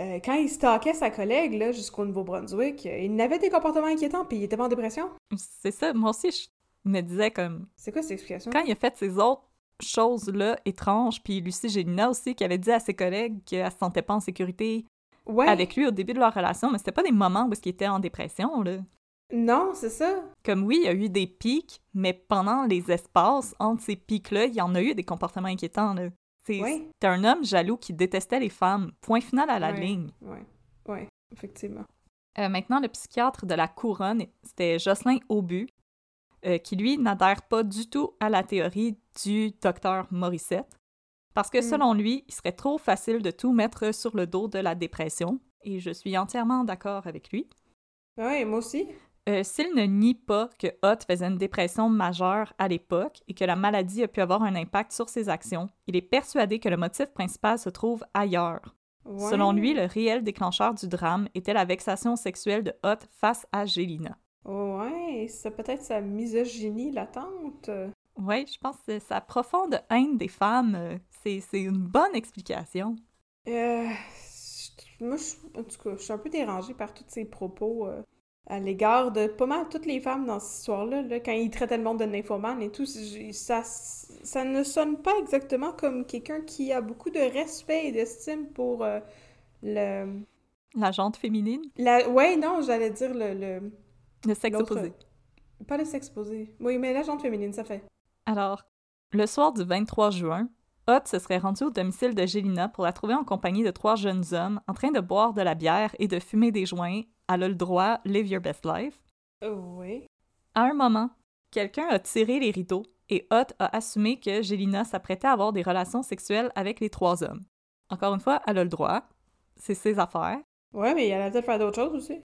Speaker 1: euh, quand il stalkait sa collègue, là, jusqu'au Nouveau-Brunswick, il avait des comportements inquiétants, puis il était pas en dépression.
Speaker 2: C'est ça, moi aussi, je me disais comme,
Speaker 1: C'est quoi cette explication?
Speaker 2: quand il a fait ces autres choses-là étranges, puis Lucie Gélina aussi, qui avait dit à ses collègues qu'elle se sentait pas en sécurité,
Speaker 1: Ouais.
Speaker 2: avec lui au début de leur relation, mais c'était pas des moments où il était en dépression, là.
Speaker 1: Non, c'est ça.
Speaker 2: Comme oui, il y a eu des pics, mais pendant les espaces entre ces pics-là, il y en a eu des comportements inquiétants, là. C'est
Speaker 1: Ouais.
Speaker 2: un homme jaloux qui détestait les femmes. Point final à la
Speaker 1: Ouais.
Speaker 2: ligne.
Speaker 1: Ouais. Ouais, effectivement.
Speaker 2: Euh, maintenant, le psychiatre de la couronne, c'était Jocelyn Aubu, euh, qui lui n'adhère pas du tout à la théorie du docteur Morissette, parce que
Speaker 1: Mm.
Speaker 2: selon lui, il serait trop facile de tout mettre sur le dos de la dépression, et je suis entièrement d'accord avec lui.
Speaker 1: Ouais, moi aussi.
Speaker 2: Euh, S'il ne nie pas que Hutt faisait une dépression majeure à l'époque et que la maladie a pu avoir un impact sur ses actions, il est persuadé que le motif principal se trouve ailleurs.
Speaker 1: Ouais.
Speaker 2: Selon lui, le réel déclencheur du drame était la vexation sexuelle de Hutt face à Gélina.
Speaker 1: Ouais, c'est peut-être sa misogynie latente.
Speaker 2: Oui, je pense que sa profonde haine des femmes, euh, c'est une bonne explication.
Speaker 1: Euh, je- moi, je, en tout cas, je suis un peu dérangée par tous ces propos euh, à l'égard de pas mal toutes les femmes dans cette histoire-là. là, quand il traitait le monde de nymphomane et tout, ça, ça ne sonne pas exactement comme quelqu'un qui a beaucoup de respect et d'estime pour euh, le...
Speaker 2: La jante féminine,
Speaker 1: La, ouais, non, j'allais dire le... le
Speaker 2: le sexe opposé.
Speaker 1: Pas le sexe opposé. Oui, mais la jante féminine, ça fait.
Speaker 2: Alors, le soir du 23 juin, Hutt se serait rendu au domicile de Gélina pour la trouver en compagnie de trois jeunes hommes en train de boire de la bière et de fumer des joints. Elle a le droit, live your best life.
Speaker 1: Oui.
Speaker 2: À un moment, quelqu'un a tiré les rideaux et Hutt a assumé que Gélina s'apprêtait à avoir des relations sexuelles avec les trois hommes. Encore une fois, elle a le droit. C'est ses affaires.
Speaker 1: Ouais, mais il allait peut-être faire d'autres choses aussi.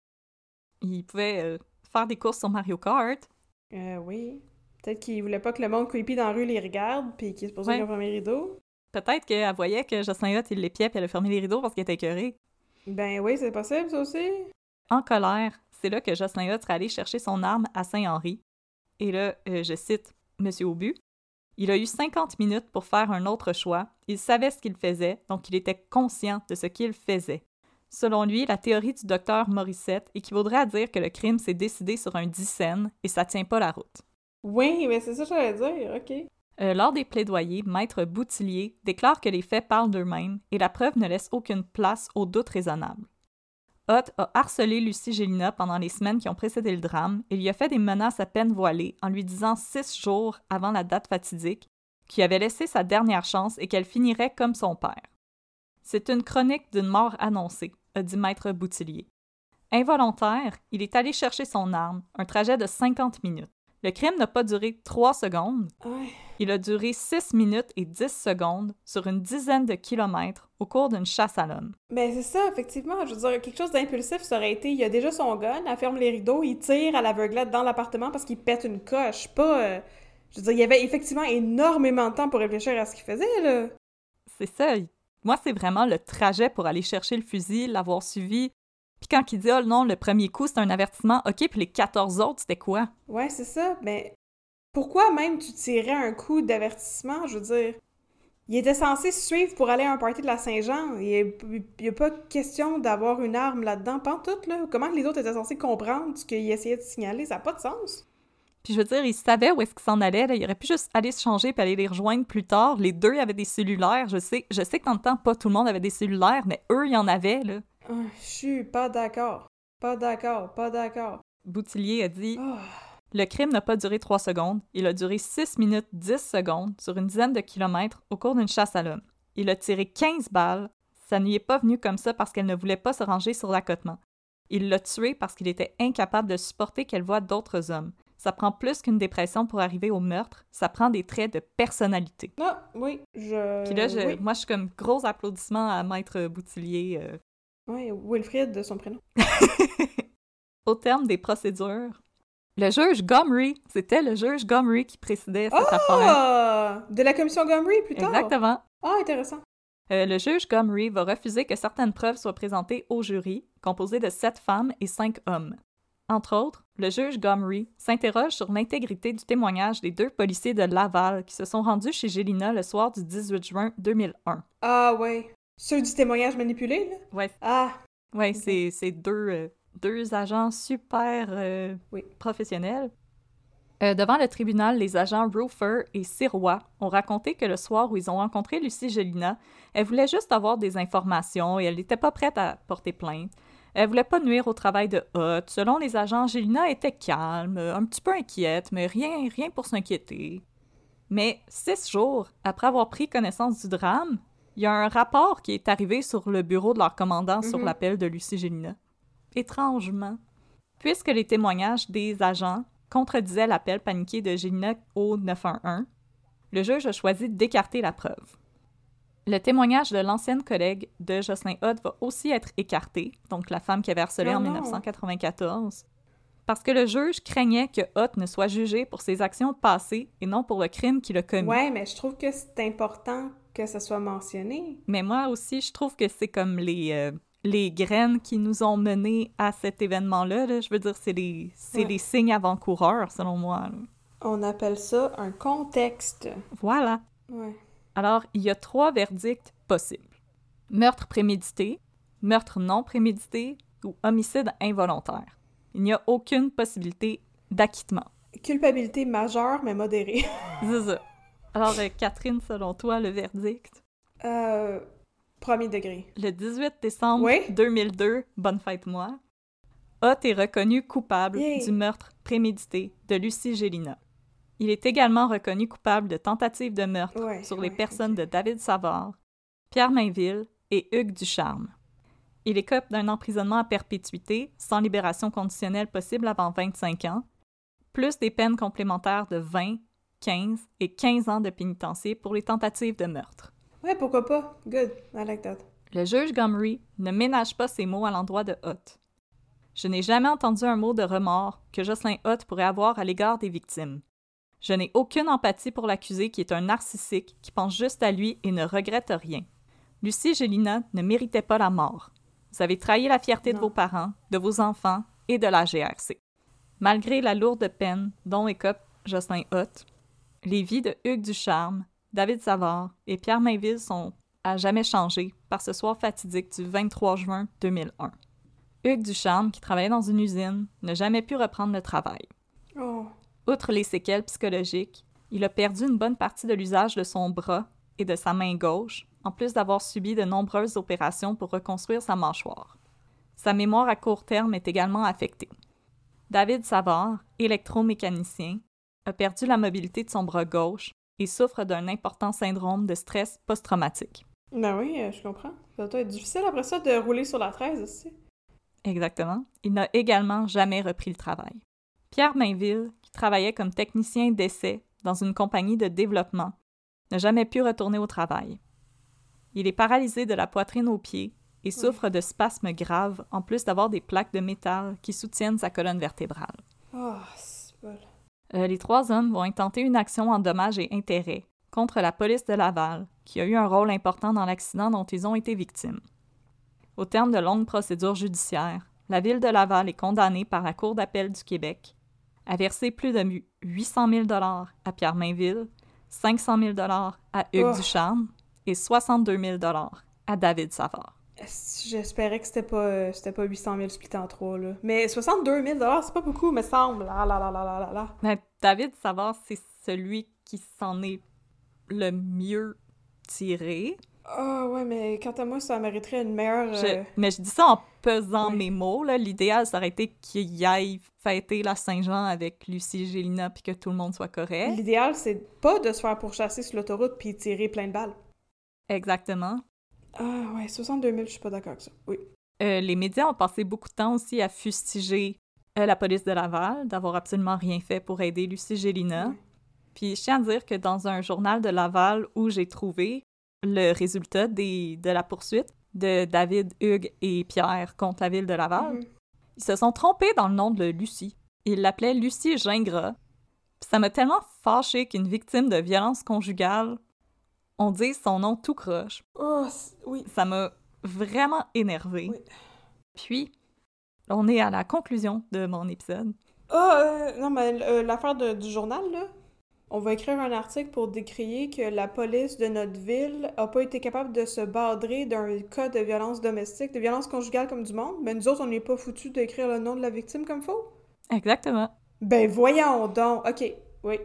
Speaker 2: Il pouvait euh, faire des courses sur Mario Kart.
Speaker 1: Euh, oui. Peut-être qu'il voulait pas que le monde creepy dans la rue les regarde, puis qu'il se posait
Speaker 2: Ouais.
Speaker 1: un premier rideau.
Speaker 2: Peut-être qu'elle voyait que Jocelyn Hutt, il l'épiait puis elle a fermé les rideaux parce qu'elle était écœurée.
Speaker 1: Ben oui, c'est possible, ça aussi.
Speaker 2: En colère, c'est là que Jocelyn Hutt serait allé chercher son arme à Saint-Henri. Et là, euh, je cite Monsieur Aubu. Il a eu 50 minutes pour faire un autre choix. Il savait ce qu'il faisait, donc il était conscient de ce qu'il faisait. Selon lui, la théorie du docteur Morissette équivaudrait à dire que le crime s'est décidé sur un dixaine et ça tient pas la route.
Speaker 1: Oui, mais c'est ça que j'allais dire, ok.
Speaker 2: Euh, lors des plaidoyers, Maître Boutillier déclare que les faits parlent d'eux-mêmes et la preuve ne laisse aucune place au doute raisonnable. Hutt a harcelé Lucie Gélina pendant les semaines qui ont précédé le drame et lui a fait des menaces à peine voilées en lui disant six jours avant la date fatidique qu'il avait laissé sa dernière chance et qu'elle finirait comme son père. C'est une chronique d'une mort annoncée, a dit Maître Boutillier. Involontaire, il est allé chercher son arme, un trajet de 50 minutes. Le crime n'a pas duré trois secondes,
Speaker 1: Ouais.
Speaker 2: il a duré 6 minutes et 10 secondes sur une dizaine de kilomètres au cours d'une chasse à l'homme.
Speaker 1: Ben c'est ça, effectivement. Je veux dire, quelque chose d'impulsif, ça aurait été, il a déjà son gun, elle ferme les rideaux, il tire à l'aveuglette dans l'appartement parce qu'il pète une coche. Pas... euh, Je veux dire, il y avait effectivement énormément de temps pour réfléchir à ce qu'il faisait, là.
Speaker 2: C'est ça. Moi, c'est vraiment le trajet pour aller chercher le fusil, l'avoir suivi. Quand il dit, oh non, le premier coup, c'est un avertissement, ok, puis les 14 autres, c'était quoi?
Speaker 1: Ouais, c'est ça, mais pourquoi même tu tirais un coup d'avertissement? Je veux dire, il était censé se suivre pour aller à un party de la Saint-Jean. Il n'y a, pas question d'avoir une arme là-dedans, pantoute, là. Comment les autres étaient censés comprendre ce qu'il essayait de signaler? Ça n'a pas de sens.
Speaker 2: Puis je veux dire, il savait où est-ce qu'il s'en allait. Là. Il aurait pu juste aller se changer puis aller les rejoindre plus tard. Les deux avaient des cellulaires. Je sais, je sais que dans le temps, pas tout le monde avait des cellulaires, mais eux, il y en avait. Là.
Speaker 1: Ah, Je suis pas d'accord. Pas d'accord, pas d'accord.
Speaker 2: Boutillier a dit
Speaker 1: Ah.
Speaker 2: Le crime n'a pas duré 3 secondes, il a duré 6 minutes 10 secondes sur une dizaine de kilomètres au cours d'une chasse à l'homme. Il a tiré 15 balles, ça n'y est pas venu comme ça parce qu'elle ne voulait pas se ranger sur l'accotement. Il l'a tué parce qu'il était incapable de supporter qu'elle voie d'autres hommes. Ça prend plus qu'une dépression pour arriver au meurtre, ça prend des traits de personnalité.
Speaker 1: Ah, oui, je...
Speaker 2: Puis là, je-
Speaker 1: Oui,
Speaker 2: moi, je suis comme gros applaudissement à Maître Boutillier. euh.
Speaker 1: Oui, Wilfrid, de son prénom. [LAUGHS]
Speaker 2: Au terme des procédures, le juge Gomery, c'était le juge Gomery qui présidait cette affaire.
Speaker 1: Ah! De la commission Gomery, plus tard?
Speaker 2: Exactement.
Speaker 1: Ah, intéressant.
Speaker 2: Euh, le juge Gomery va refuser que certaines preuves soient présentées au jury, composé de sept femmes et cinq hommes. Entre autres, le juge Gomery s'interroge sur l'intégrité du témoignage des deux policiers de Laval qui se sont rendus chez Gélina le soir du 18 juin 2001.
Speaker 1: Ah, ouais. Ceux du témoignage manipulé, là?
Speaker 2: Ouais,
Speaker 1: Ah,
Speaker 2: ouais c'est c'est deux, euh, deux agents super euh,
Speaker 1: Oui.
Speaker 2: professionnels. Euh, devant le tribunal, les agents Roofer et Sirois ont raconté que le soir où ils ont rencontré Lucie Gelina, elle voulait juste avoir des informations et elle n'était pas prête à porter plainte. Elle voulait pas nuire au travail de Hot. Selon les agents, Gelina était calme, un petit peu inquiète, mais rien, rien pour s'inquiéter. Mais six jours après avoir pris connaissance du drame, il y a un rapport qui est arrivé sur le bureau de leur commandant sur
Speaker 1: Mhm.
Speaker 2: l'appel de Lucie Gélina. Étrangement. Puisque les témoignages des agents contredisaient l'appel paniqué de Gélina au 911, le juge a choisi d'écarter la preuve. Le témoignage de l'ancienne collègue de Jocelyn Hutt va aussi être écarté, donc la femme qui avait harcelé
Speaker 1: Oh
Speaker 2: en
Speaker 1: non.
Speaker 2: 1994, parce que le juge craignait que Hutt ne soit jugé pour ses actions passées et non pour le crime qu'il a commis.
Speaker 1: Ouais, mais je trouve que c'est important que ça soit mentionné.
Speaker 2: Mais moi aussi, je trouve que c'est comme les, euh, les graines qui nous ont menés à cet événement-là. là. Je veux dire, c'est les,
Speaker 1: Ouais.
Speaker 2: les signes avant-coureurs, selon moi. là.
Speaker 1: On appelle ça un contexte.
Speaker 2: Voilà.
Speaker 1: Ouais.
Speaker 2: Alors, il y a trois verdicts possibles. Meurtre prémédité, meurtre non prémédité ou homicide involontaire. Il n'y a aucune possibilité d'acquittement.
Speaker 1: Culpabilité majeure, mais modérée. [LAUGHS]
Speaker 2: C'est ça. Alors, euh, Catherine, selon toi, le verdict?
Speaker 1: Euh, premier degré.
Speaker 2: Le 18 décembre
Speaker 1: Oui.
Speaker 2: 2002, bonne fête moi, Hott est reconnu coupable
Speaker 1: Yay.
Speaker 2: du meurtre prémédité de Lucie Gélina. Il est également reconnu coupable de tentative de meurtre
Speaker 1: Ouais,
Speaker 2: sur les
Speaker 1: ouais,
Speaker 2: personnes de David Savard, Pierre Mainville et Hugues Ducharme. Il écope d'un emprisonnement à perpétuité, sans libération conditionnelle possible avant 25 ans, plus des peines complémentaires de 20, 15 et 15 ans de pénitencier pour les tentatives de meurtre.
Speaker 1: Ouais, pourquoi pas? Good. I like that.
Speaker 2: Le juge Gomery ne ménage pas ses mots à l'endroit de Hutt. Je n'ai jamais entendu un mot de remords que Jocelyn Hutt pourrait avoir à l'égard des victimes. Je n'ai aucune empathie pour l'accusé qui est un narcissique qui pense juste à lui et ne regrette rien. Lucie Gélina ne méritait pas la mort. Vous avez trahi la fierté de vos parents, de vos enfants et de la GRC. Malgré la lourde peine dont écope Jocelyn Hutt, les vies de Hugues Ducharme, David Savard et Pierre Mainville sont à jamais changé par ce soir fatidique du 23 juin 2001. Hugues Ducharme, qui travaillait dans une usine, n'a jamais pu reprendre le travail.
Speaker 1: Oh.
Speaker 2: Outre les séquelles psychologiques, il a perdu une bonne partie de l'usage de son bras et de sa main gauche, en plus d'avoir subi de nombreuses opérations pour reconstruire sa mâchoire. Sa mémoire à court terme est également affectée. David Savard, électromécanicien, a perdu la mobilité de son bras gauche et souffre d'un important syndrome de stress post-traumatique.
Speaker 1: Ben oui, euh, je comprends. Ça doit être difficile après ça de rouler sur la 13 aussi.
Speaker 2: Exactement. Il n'a également jamais repris le travail. Pierre Mainville, qui travaillait comme technicien d'essai dans une compagnie de développement, n'a jamais pu retourner au travail. Il est paralysé de la poitrine aux pieds et souffre de spasmes graves, en plus d'avoir des plaques de métal qui soutiennent sa colonne vertébrale.
Speaker 1: Oh, c'est bon.
Speaker 2: Euh, les trois hommes vont intenter une action en dommages et intérêts contre la police de Laval, qui a eu un rôle important dans l'accident dont ils ont été victimes. Au terme de longues procédures judiciaires, la ville de Laval est condamnée par la Cour d'appel du Québec à verser plus de 800 000 à Pierre Mainville, 500 000 à Hugues
Speaker 1: Oh.
Speaker 2: Ducharme et 62 000 à David Savard.
Speaker 1: J'espérais que c'était pas, euh, c'était pas 800 000 split en trois, là. Mais 62 000 c'est pas beaucoup, me semble. Ah là là là là là là.
Speaker 2: Mais David Savard, c'est celui qui s'en est le mieux tiré.
Speaker 1: Ah ouais, mais quant à moi, ça mériterait une meilleure...
Speaker 2: Je-
Speaker 1: euh,
Speaker 2: mais je dis ça en pesant
Speaker 1: oui.
Speaker 2: mes mots. là. L'idéal, ça aurait été qu'il aille fêter la Saint-Jean avec Lucie Gélina puis que tout le monde soit correct.
Speaker 1: L'idéal, c'est pas de se faire pourchasser sur l'autoroute puis tirer plein de balles.
Speaker 2: Exactement.
Speaker 1: Ah ouais, 62 000, je suis pas d'accord avec ça. Oui.
Speaker 2: Euh, les médias ont passé beaucoup de temps aussi à fustiger euh, la police de Laval d'avoir absolument rien fait pour aider Lucie Gélina.
Speaker 1: Ouais.
Speaker 2: Puis je tiens à dire que dans un journal de Laval où j'ai trouvé le résultat des, de la poursuite de David, Hugues et Pierre contre la ville de Laval,
Speaker 1: Mhm.
Speaker 2: Ils se sont trompés dans le nom de Lucie. Ils l'appelaient Lucie Gingras. Puis ça m'a tellement fâché qu'une victime de violence conjugale, on dise son nom tout croche.
Speaker 1: Oh, oui.
Speaker 2: Ça m'a vraiment énervé.
Speaker 1: Oui.
Speaker 2: Puis, on est à la conclusion de mon épisode.
Speaker 1: Ah, euh, non, mais euh, l'affaire du journal, là, on va écrire un article pour décrier que la police de notre ville a pas été capable de se badrer d'un cas de violence domestique, de violence conjugale comme du monde, mais nous autres, on n'est pas foutus d'écrire le nom de la victime comme faux.
Speaker 2: Exactement.
Speaker 1: Ben voyons donc. OK, oui.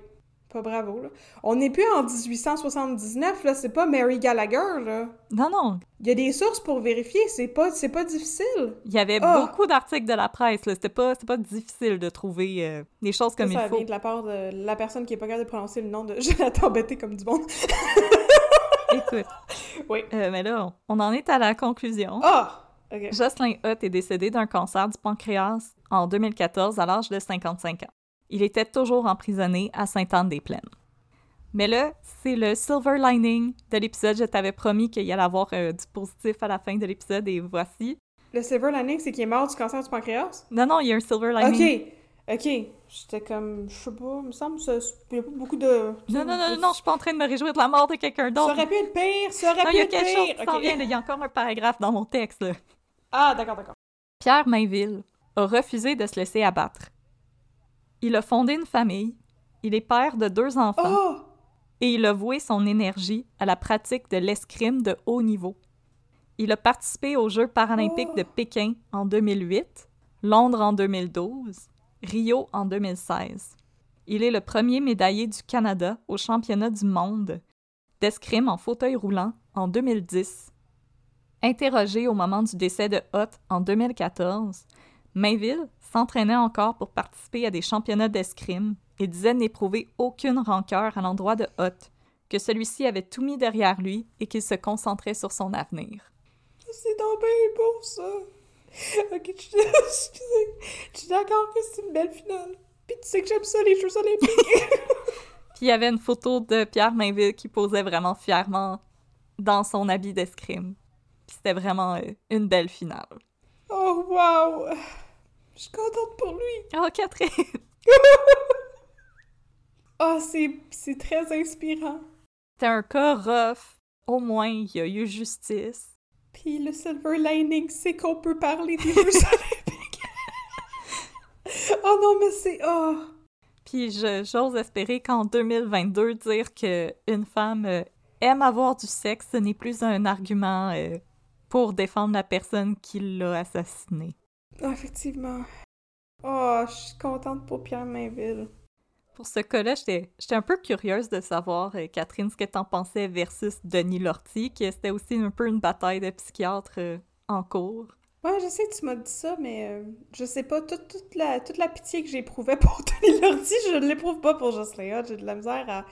Speaker 1: Pas bravo, là. On n'est plus en 1879, là. C'est pas Mary Gallagher, là.
Speaker 2: Non, non.
Speaker 1: Il y a des sources pour vérifier. C'est pas, c'est pas difficile.
Speaker 2: Il y avait
Speaker 1: Ah!
Speaker 2: beaucoup d'articles de la presse, là. C'était pas, c'était pas difficile de trouver euh, des choses comme
Speaker 1: ça, ça
Speaker 2: il faut.
Speaker 1: vient de la part de la personne qui est pas capable de prononcer le nom de [LAUGHS] Jonathan Betté comme du monde.
Speaker 2: Écoute. [LAUGHS]
Speaker 1: Oui.
Speaker 2: Euh, mais là, on- en est à la conclusion.
Speaker 1: Ah! OK.
Speaker 2: Jocelyn Hutt est décédé d'un cancer du pancréas en 2014 à l'âge de 55 ans. Il était toujours emprisonné à Sainte-Anne-des-Plaines. Mais là, c'est le silver lining de l'épisode. Je t'avais promis qu'il y allait avoir euh, du positif à la fin de l'épisode et voici.
Speaker 1: Le silver lining, c'est qu'il est mort du cancer du pancréas?
Speaker 2: Non, non, il y a un silver lining.
Speaker 1: OK. OK. J'étais comme... Je sais pas, il me semble ça- il y a pas beaucoup de...
Speaker 2: Non, non, non, non, je suis pas en train de me réjouir de la mort de quelqu'un
Speaker 1: Ça
Speaker 2: d'autre.
Speaker 1: aurait pu être pire! Ça aurait
Speaker 2: Non,
Speaker 1: pu
Speaker 2: il y a
Speaker 1: être
Speaker 2: quelque chose
Speaker 1: pire!
Speaker 2: qui s'en
Speaker 1: OK.
Speaker 2: vient. là. Il y a encore un paragraphe dans mon texte. là.
Speaker 1: Ah, d'accord, d'accord.
Speaker 2: Pierre Mainville a refusé de se laisser abattre. Il a fondé une famille, il est père de deux enfants
Speaker 1: Oh!
Speaker 2: et il a voué son énergie à la pratique de l'escrime de haut niveau. Il a participé aux Jeux paralympiques
Speaker 1: Oh!
Speaker 2: de Pékin en 2008, Londres en 2012, Rio en 2016. Il est le premier médaillé du Canada au championnat du monde d'escrime en fauteuil roulant en 2010. Interrogé au moment du décès de Hutt en 2014, Mainville s'entraînait encore pour participer à des championnats d'escrime et disait n'éprouver aucune rancœur à l'endroit de Hutt, que celui-ci avait tout mis derrière lui et qu'il se concentrait sur son avenir.
Speaker 1: C'est donc bien beau, ça! Ok, je suis [LAUGHS] excusez. Je suis d'accord que c'est une belle finale. Puis tu sais que j'aime ça, les Jeux olympiques! [LAUGHS] [LAUGHS]
Speaker 2: Puis il y avait une photo de Pierre Mainville qui posait vraiment fièrement dans son habit d'escrime. Puis c'était vraiment euh, une belle finale.
Speaker 1: oh, wow! Je suis contente pour lui!
Speaker 2: Oh, Catherine! [LAUGHS]
Speaker 1: Ah, c'est très inspirant.
Speaker 2: C'était un cas rough. Au moins, il y a eu justice.
Speaker 1: Puis le silver lining, c'est qu'on peut parler des Jeux [LAUGHS] olympiques. [LAUGHS] oh non, mais c'est... Oh!
Speaker 2: Puis je- j'ose espérer qu'en 2022, dire que une femme euh, aime avoir du sexe, ce n'est plus un argument euh, pour défendre la personne qui l'a assassinée.
Speaker 1: Ah, effectivement. Oh, je suis contente pour Pierre Mainville.
Speaker 2: Pour ce cas-là, j'étais un peu curieuse de savoir, euh, Catherine, ce que t'en pensais versus Denis Lortie, que c'était aussi un peu une bataille de psychiatre euh, en cours.
Speaker 1: Ouais, je sais que tu m'as dit ça, mais euh, je sais pas, toute, toute, la, toute la pitié que j'éprouvais [LAUGHS] pour Tony Lortie, je ne l'éprouve pas pour Jocelyn. J'ai de la misère à...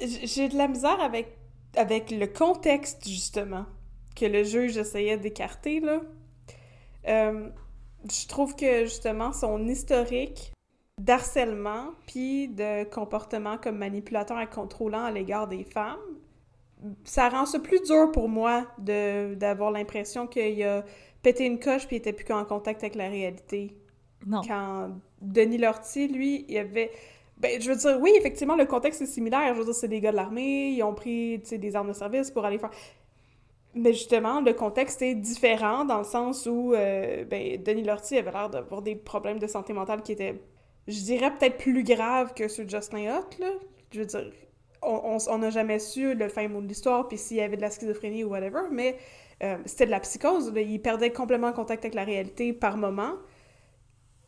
Speaker 1: J'ai de la misère avec, avec le contexte, justement, que le juge essayait d'écarter, là. Euh, je trouve que, justement, son historique d'harcèlement puis de comportement comme manipulateur et contrôlant à l'égard des femmes, ça rend ça plus dur pour moi de d'avoir l'impression qu'il a pété une coche puis il était plus qu'en contact avec la réalité.
Speaker 2: Non.
Speaker 1: Quand Denis Lortie, lui, il avait... Ben, je veux dire, oui, effectivement, le contexte est similaire. Je veux dire, c'est des gars de l'armée, ils ont pris, des armes de service pour aller faire... Mais justement, le contexte est différent dans le sens où, euh, ben, Denis Lortie avait l'air d'avoir des problèmes de santé mentale qui étaient, je dirais, peut-être plus graves que ceux de Jocelyn Hutt, là. Je veux dire, on n'a jamais su le fin mot de l'histoire, puis s'il y avait de la schizophrénie ou whatever, mais euh, c'était de la psychose. Il perdait complètement contact avec la réalité par moment.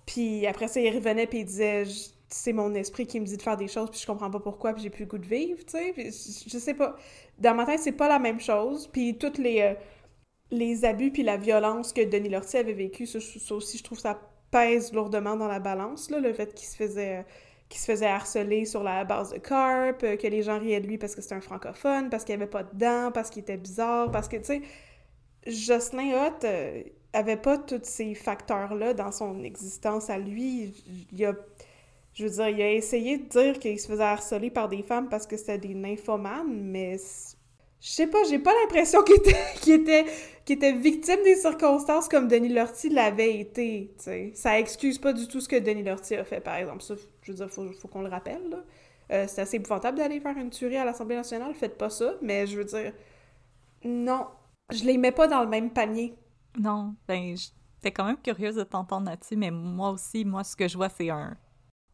Speaker 1: Puis après ça, il revenait puis il disait c'est mon esprit qui me dit de faire des choses puis je comprends pas pourquoi puis j'ai plus le goût de vivre, tu sais. Je, sais pas. Dans ma tête, c'est pas la même chose. Puis toutes les euh, les abus puis la violence que Denis Lortie avait vécu, ça, aussi, je trouve ça pèse lourdement dans la balance, là, le fait qu'il se faisait qu'il se faisait harceler sur la base de carp, euh, que les gens riaient de lui parce que c'était un francophone, parce qu'il avait pas de dents, parce qu'il était bizarre, parce que, tu sais, Jocelyn Hutt euh, avait pas tous ces facteurs-là dans son existence à lui. Il a, je veux dire, il a essayé de dire qu'il se faisait harceler par des femmes parce que c'était des nymphomanes, mais je sais pas, j'ai pas l'impression qu'il était, [LAUGHS] était, était victime des circonstances comme Denis Lortie l'avait été, tu sais. Ça excuse pas du tout ce que Denis Lortie a fait, par exemple. Ça, je veux dire, faut, faut qu'on le rappelle, là. Euh, c'est assez épouvantable d'aller faire une tuerie à l'Assemblée nationale, faites pas ça, mais je veux dire, non, je les mets pas dans le même panier.
Speaker 2: Non, ben, j'étais quand même curieuse de t'entendre là-dessus, mais moi aussi, moi, ce que je vois, c'est un,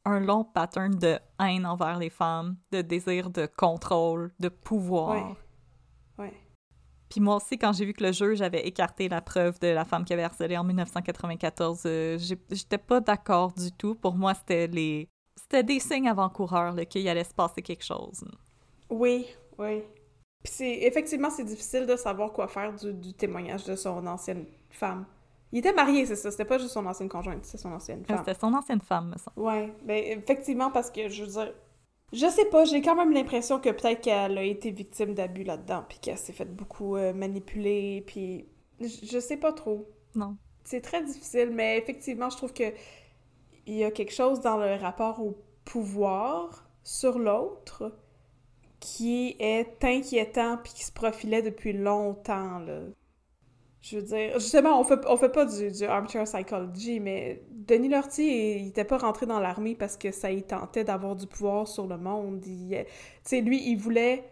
Speaker 2: un long pattern de haine envers les femmes, de désir de contrôle, de pouvoir.
Speaker 1: Ouais. Ouais.
Speaker 2: Puis moi aussi, quand j'ai vu que le juge avait écarté la preuve de la femme qui avait harcelé en 1994, euh, j'étais pas d'accord du tout. Pour moi, c'était les... C'était des signes avant-coureurs qu'il allait se passer quelque chose.
Speaker 1: Oui, oui. Puis. Effectivement, c'est difficile de savoir quoi faire du, témoignage de son ancienne femme. Il était marié, c'est ça. C'était pas juste son ancienne conjointe, c'est son ancienne femme.
Speaker 2: C'était son ancienne femme, me semble.
Speaker 1: Ouais, ben effectivement, parce que, je veux dire, je sais pas, j'ai quand même l'impression que peut-être qu'elle a été victime d'abus là-dedans, puis qu'elle s'est fait beaucoup euh, manipuler, puis je sais pas trop.
Speaker 2: Non.
Speaker 1: C'est très difficile, mais effectivement, je trouve que il y a quelque chose dans le rapport au pouvoir sur l'autre qui est inquiétant puis qui se profilait depuis longtemps là. Je veux dire, justement, on fait, on fait pas du, du armchair psychology, mais Denis Lortie, il était pas rentré dans l'armée parce que ça y tentait d'avoir du pouvoir sur le monde. Tu sais, lui, il voulait...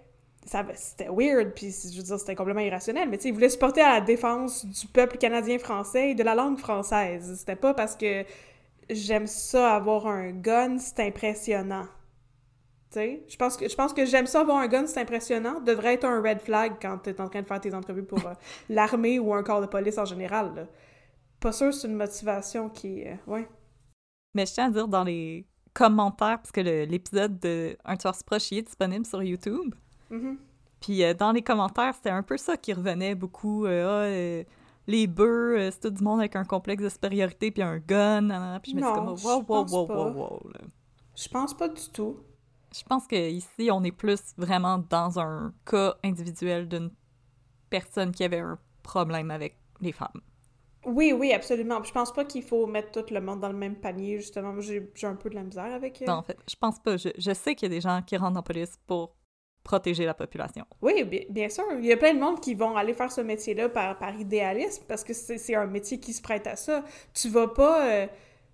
Speaker 1: C'était weird, puis je veux dire, c'était complètement irrationnel, mais tu sais, il voulait se porter à la défense du peuple canadien-français et de la langue française. C'était pas parce que j'aime ça avoir un gun, c'est impressionnant. Je pense que je pense que j'aime ça avoir un gun, c'est impressionnant. Devrait être un red flag quand tu es en train de faire tes entrevues pour euh, [LAUGHS] l'armée ou un corps de police en général. Pas sûr c'est une motivation qui euh, ouais.
Speaker 2: Mais je tiens à dire dans les commentaires parce que l'épisode de Un tueur proche est disponible sur YouTube.
Speaker 1: Mm-hmm.
Speaker 2: Puis euh, dans les commentaires, c'était un peu ça qui revenait beaucoup ah, les bœufs, c'est tout du monde avec un complexe de supériorité puis un gun. Puis je me dis comme wow wow wow wow wow.
Speaker 1: Je pense pas du tout.
Speaker 2: Je pense qu'ici, on est plus vraiment dans un cas individuel d'une personne qui avait un problème avec les femmes.
Speaker 1: Oui, oui, absolument. Je pense pas qu'il faut mettre tout le monde dans le même panier, justement. J'ai un peu de la misère avec...
Speaker 2: Euh, non, en fait, je pense pas. Je, je sais qu'il y a des gens qui rentrent en police pour protéger la population.
Speaker 1: Oui, bien, sûr. Il y a plein de monde qui vont aller faire ce métier-là par, par idéalisme, parce que c'est un métier qui se prête à ça. Tu vas pas... Euh,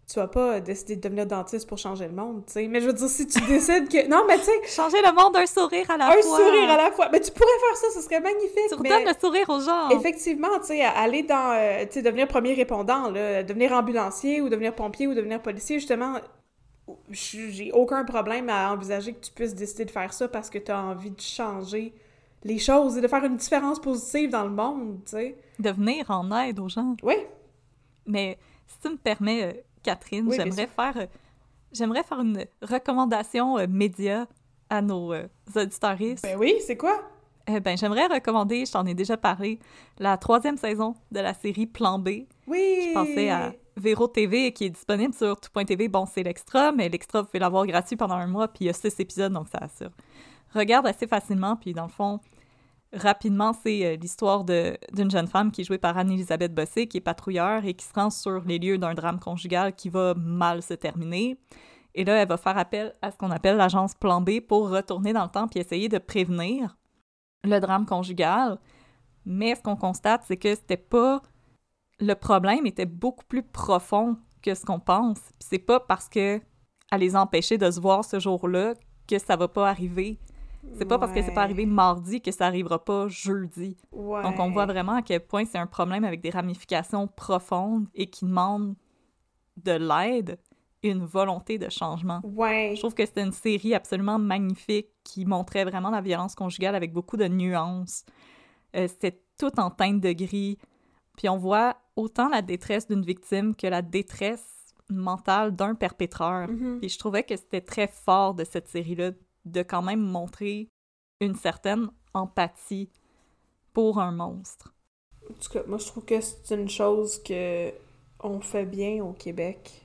Speaker 1: tu vas pas décider de devenir dentiste pour changer le monde, tu sais. Mais je veux dire, si tu décides que... Non, mais tu sais...
Speaker 2: Changer le monde d'un sourire à la
Speaker 1: fois. Un sourire à la fois. Mais tu pourrais faire ça, ce serait magnifique.
Speaker 2: Tu redonnes le sourire aux gens.
Speaker 1: Effectivement, tu sais, aller dans... Euh, tu sais, devenir premier répondant, là, devenir ambulancier ou devenir pompier ou devenir policier, justement, j'ai aucun problème à envisager que tu puisses décider de faire ça parce que tu as envie de changer les choses et de faire une différence positive dans le monde, tu sais.
Speaker 2: De venir en aide aux gens.
Speaker 1: Oui.
Speaker 2: Mais si tu me permets, Catherine, j'aimerais faire, euh, j'aimerais faire une recommandation euh, média à nos euh, auditoristes.
Speaker 1: Ben oui, c'est quoi?
Speaker 2: Eh ben, j'aimerais recommander, je t'en ai déjà parlé, la troisième saison de la série Plan B.
Speaker 1: Oui!
Speaker 2: Je pensais à Véro TV qui est disponible sur tout.tv. Bon, c'est l'extra, mais l'extra, vous pouvez l'avoir gratuit pendant un mois, puis il y a six épisodes, donc ça assure. Regarde assez facilement, puis dans le fond, Rapidement, c'est euh, l'histoire d'une jeune femme qui est jouée par Anne-Elisabeth Bossé, qui est patrouilleur et qui se rend sur les lieux d'un drame conjugal qui va mal se terminer. Et là, elle va faire appel à ce qu'on appelle l'agence Plan B pour retourner dans le temps puis essayer de prévenir le drame conjugal. Mais ce qu'on constate, c'est que c'était pas. Le problème était beaucoup plus profond que ce qu'on pense. Puis c'est pas parce que elle les empêcher de se voir ce jour-là que ça va pas arriver. C'est pas parce que c'est pas arrivé mardi que ça arrivera pas jeudi. Donc on voit vraiment à quel point c'est un problème avec des ramifications profondes et qui demande de l'aide une volonté de changement.
Speaker 1: Ouais.
Speaker 2: Je trouve que c'était une série absolument magnifique qui montrait vraiment la violence conjugale avec beaucoup de nuances. Euh, c'était tout en teinte de gris. Puis on voit autant la détresse d'une victime que la détresse mentale d'un perpétreur.
Speaker 1: Mm-hmm.
Speaker 2: Et je trouvais que c'était très fort de cette série-là de quand même montrer une certaine empathie pour un monstre.
Speaker 1: En tout cas, moi, je trouve que c'est une chose que on fait bien au Québec.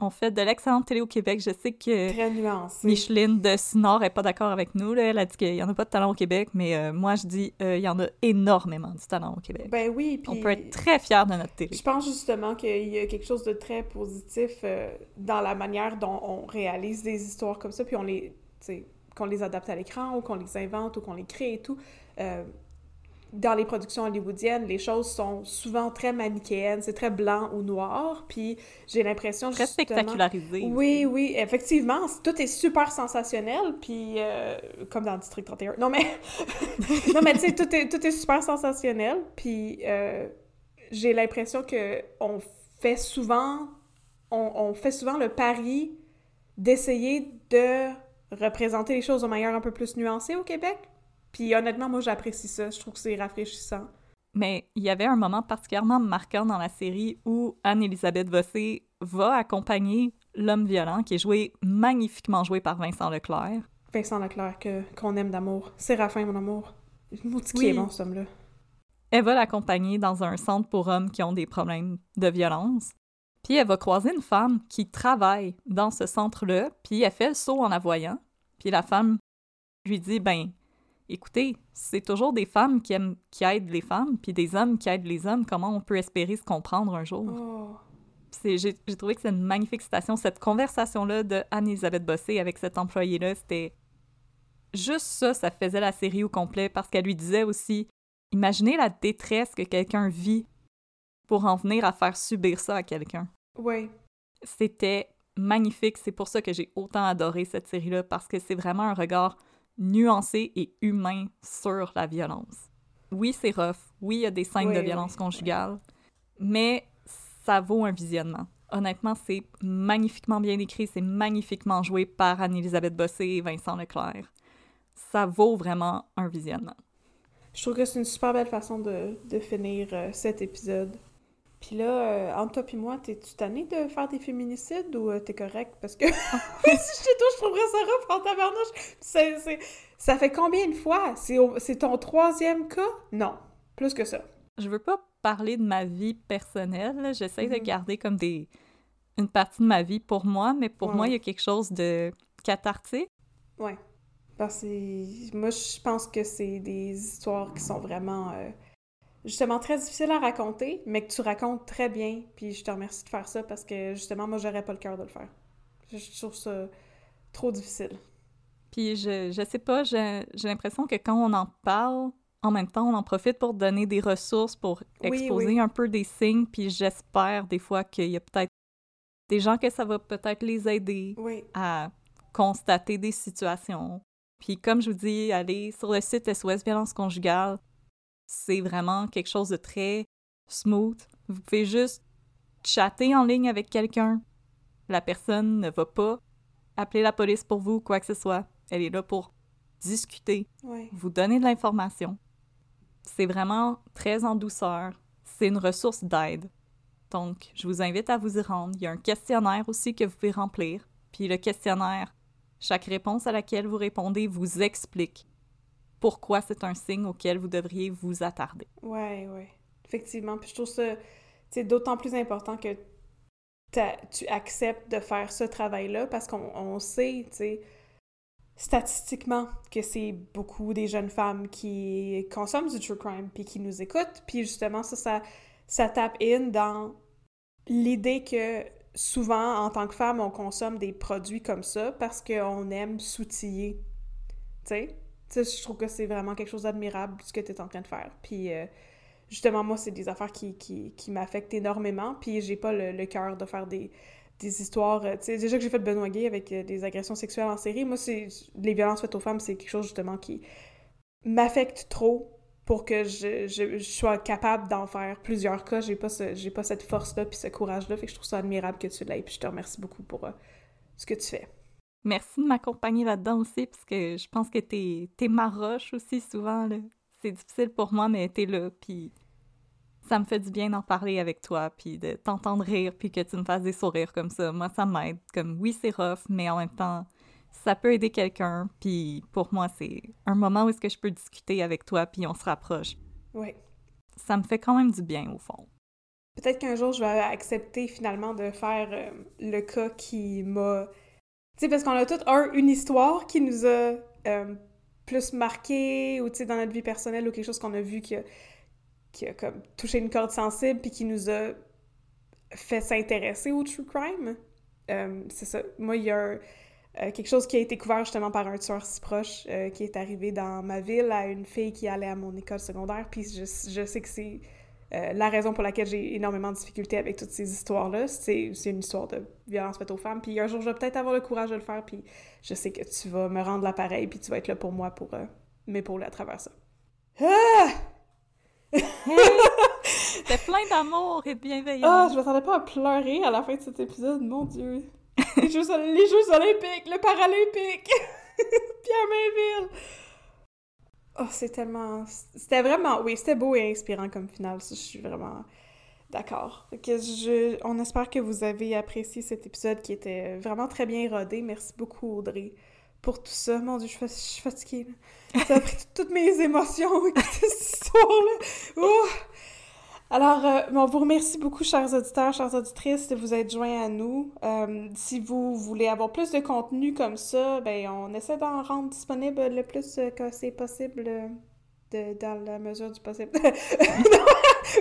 Speaker 2: On fait de l'excellente télé au Québec. Je sais que
Speaker 1: Très nuancé.
Speaker 2: Micheline de Sinor est pas d'accord avec nous. Là. Elle a dit qu'il y en a pas de talent au Québec, mais euh, moi, je dis euh, il y en a énormément de talent au Québec.
Speaker 1: Ben oui,
Speaker 2: On peut être très fiers de notre télé.
Speaker 1: Je pense justement qu'il y a quelque chose de très positif euh, dans la manière dont on réalise des histoires comme ça, puis on les qu'on les adapte à l'écran ou qu'on les invente ou qu'on les crée et tout. Euh, dans les productions hollywoodiennes, les choses sont souvent très manichéennes, c'est très blanc ou noir, puis j'ai l'impression
Speaker 2: très spectacularisé.
Speaker 1: Oui, oui, effectivement, tout est super sensationnel, puis euh, comme dans District 31. Non mais [LAUGHS] non mais tu sais tout est tout est super sensationnel, puis euh, j'ai l'impression que on fait souvent on, on fait souvent le pari d'essayer de représenter les choses de manière un peu plus nuancée au Québec. Puis honnêtement, moi, j'apprécie ça. Je trouve que c'est rafraîchissant.
Speaker 2: Mais il y avait un moment particulièrement marquant dans la série où Anne-Elisabeth Bossé va accompagner l'homme violent, qui est joué magnifiquement joué par Vincent Leclerc.
Speaker 1: Vincent Leclerc, que, qu'on aime d'amour. Séraphin, mon amour. Maudit qui est bon, homme-là?
Speaker 2: Elle va l'accompagner dans un centre pour hommes qui ont des problèmes de violence. Puis elle va croiser une femme qui travaille dans ce centre-là, puis elle fait le saut en la voyant. Puis la femme lui dit Ben, écoutez, c'est toujours des femmes qui, aiment, qui aident les femmes, puis des hommes qui aident les hommes. Comment on peut espérer se comprendre un jour?
Speaker 1: Oh.
Speaker 2: J'ai trouvé que c'est une magnifique citation. Cette conversation-là de Anne-Elisabeth Bossé avec cet employé-là, c'était. Juste ça, ça faisait la série au complet parce qu'elle lui disait aussi Imaginez la détresse que quelqu'un vit pour en venir à faire subir ça à quelqu'un.
Speaker 1: Oui.
Speaker 2: C'était magnifique. C'est pour ça que j'ai autant adoré cette série-là parce que c'est vraiment un regard nuancé et humain sur la violence. Oui, c'est rough. Oui, il y a des scènes
Speaker 1: Oui,
Speaker 2: de
Speaker 1: oui.
Speaker 2: violence conjugale, mais ça vaut un visionnement. Honnêtement, c'est magnifiquement bien écrit, c'est magnifiquement joué par Anne-Elisabeth Bossé et Vincent Leclerc. Ça vaut vraiment un visionnement.
Speaker 1: Je trouve que c'est une super belle façon de, de finir euh, cet épisode. Puis là, euh, entre toi et moi, t'es-tu tanné de faire des féminicides ou euh, t'es correct? Parce que [LAUGHS] si j'étais toi, je trouverais ça rough en tabarnouche. C'est- c'est- Ça fait combien de fois? C'est au- c'est ton troisième cas? Non, plus que ça.
Speaker 2: Je veux pas parler de ma vie personnelle, j'essaie de
Speaker 1: Mhm.
Speaker 2: garder comme des une partie de ma vie pour moi, mais pour
Speaker 1: Ouais,
Speaker 2: moi, il y a quelque chose de cathartique.
Speaker 1: Ouais. Parce que moi, je pense que c'est des histoires qui sont vraiment, euh, justement, très difficiles à raconter, mais que tu racontes très bien. Puis je te remercie de faire ça parce que, justement, moi, j'aurais pas le cœur de le faire. Je, trouve ça trop difficile.
Speaker 2: Puis je, je sais pas, j'ai j'ai l'impression que quand on en parle, en même temps, on en profite pour donner des ressources, pour
Speaker 1: Oui,
Speaker 2: exposer
Speaker 1: oui.
Speaker 2: un peu des signes, puis j'espère des fois qu'il y a peut-être des gens que ça va peut-être les aider
Speaker 1: Oui.
Speaker 2: à constater des situations. Puis comme je vous dis, allez sur le site SOS Violence Conjugale, c'est vraiment quelque chose de très smooth. Vous pouvez juste chatter en ligne avec quelqu'un. La personne ne va pas appeler la police pour vous, quoi que ce soit. Elle est là pour discuter,
Speaker 1: Ouais.
Speaker 2: vous donner de l'information. C'est vraiment très en douceur. C'est une ressource d'aide. Donc, je vous invite à vous y rendre. Il y a un questionnaire aussi que vous pouvez remplir. Puis le questionnaire, chaque réponse à laquelle vous répondez vous explique pourquoi c'est un signe auquel vous devriez vous attarder.
Speaker 1: Ouais, ouais. Effectivement. Puis je trouve ça, d'autant plus important que tu acceptes de faire ce travail-là parce qu'on on sait, tu sais, statistiquement que c'est beaucoup des jeunes femmes qui consomment du true crime puis qui nous écoutent. Puis justement, ça, ça, ça tape in dans l'idée que souvent, en tant que femme, on consomme des produits comme ça parce qu'on aime s'outiller. Tu sais? Je trouve que c'est vraiment quelque chose d'admirable ce que tu es en train de faire. Puis euh, justement, moi, c'est des affaires qui, qui, qui m'affectent énormément. Puis j'ai pas le, cœur de faire des, des histoires. euh, Tu sais, déjà que j'ai fait Benoît Gay avec euh, des agressions sexuelles en série, moi, c'est les violences faites aux femmes, c'est quelque chose justement qui m'affecte trop pour que je, je, sois capable d'en faire plusieurs cas. J'ai pas, ce- pas cette force-là puis ce courage-là. Fait que je trouve ça admirable que tu l'aies. Puis je te remercie beaucoup pour ce que tu fais.
Speaker 2: Merci de m'accompagner là-dedans aussi, parce que je pense que t'es, t'es ma roche aussi souvent. Là. C'est difficile pour moi, mais t'es là, puis ça me fait du bien d'en parler avec toi, puis de t'entendre rire, puis que tu me fasses des sourires comme ça. Moi, ça m'aide. Comme, oui, c'est rough, mais en même temps, ça peut aider quelqu'un, puis pour moi, c'est un moment où est-ce que je peux discuter avec toi, puis on se rapproche.
Speaker 1: Oui.
Speaker 2: Ça me fait quand même du bien, au fond.
Speaker 1: Peut-être qu'un jour, je vais accepter finalement de faire euh, le cas qui m'a... Tu sais, parce qu'on a tous un, une histoire qui nous a euh, plus marqué, ou tu sais, dans notre vie personnelle, ou quelque chose qu'on a vu qui a, qui a comme touché une corde sensible, puis qui nous a fait s'intéresser au true crime. Euh, c'est ça. Moi, il y a euh, quelque chose qui a été couvert justement par un tueur si proche qui est arrivé dans ma ville à une fille qui allait à mon école secondaire, puis je, je sais que c'est euh, la raison pour laquelle j'ai énormément de difficultés avec toutes ces histoires-là, c'est c'est une histoire de violence faite aux femmes. Puis un jour, je vais peut-être avoir le courage de le faire, puis je sais que tu vas me rendre l'appareil, puis tu vas être là pour moi pour euh, m'épauler à travers ça. Ah! [LAUGHS]
Speaker 2: C'était plein d'amour et de bienveillance.
Speaker 1: Ah, je m'attendais pas à pleurer à la fin de cet épisode, mon Dieu. les, Jeux, les Jeux olympiques, le Paralympique, [LAUGHS] Pierre Mainville. Oh, c'est tellement... C'était vraiment... Oui, c'était beau et inspirant comme finale, je suis vraiment d'accord. On espère que vous avez apprécié cet épisode qui était vraiment très bien rodé. Merci beaucoup, Audrey, pour tout ça. Mon Dieu, je suis, fatiguée. Ça a pris [LAUGHS] toutes mes émotions. Ouh! Alors, euh, on vous remercie beaucoup, chers auditeurs, chères auditrices, de vous être joints à nous. Euh, si vous voulez avoir plus de contenu comme ça, ben on essaie d'en rendre disponible le plus euh, que c'est possible de, dans la mesure du possible. [LAUGHS]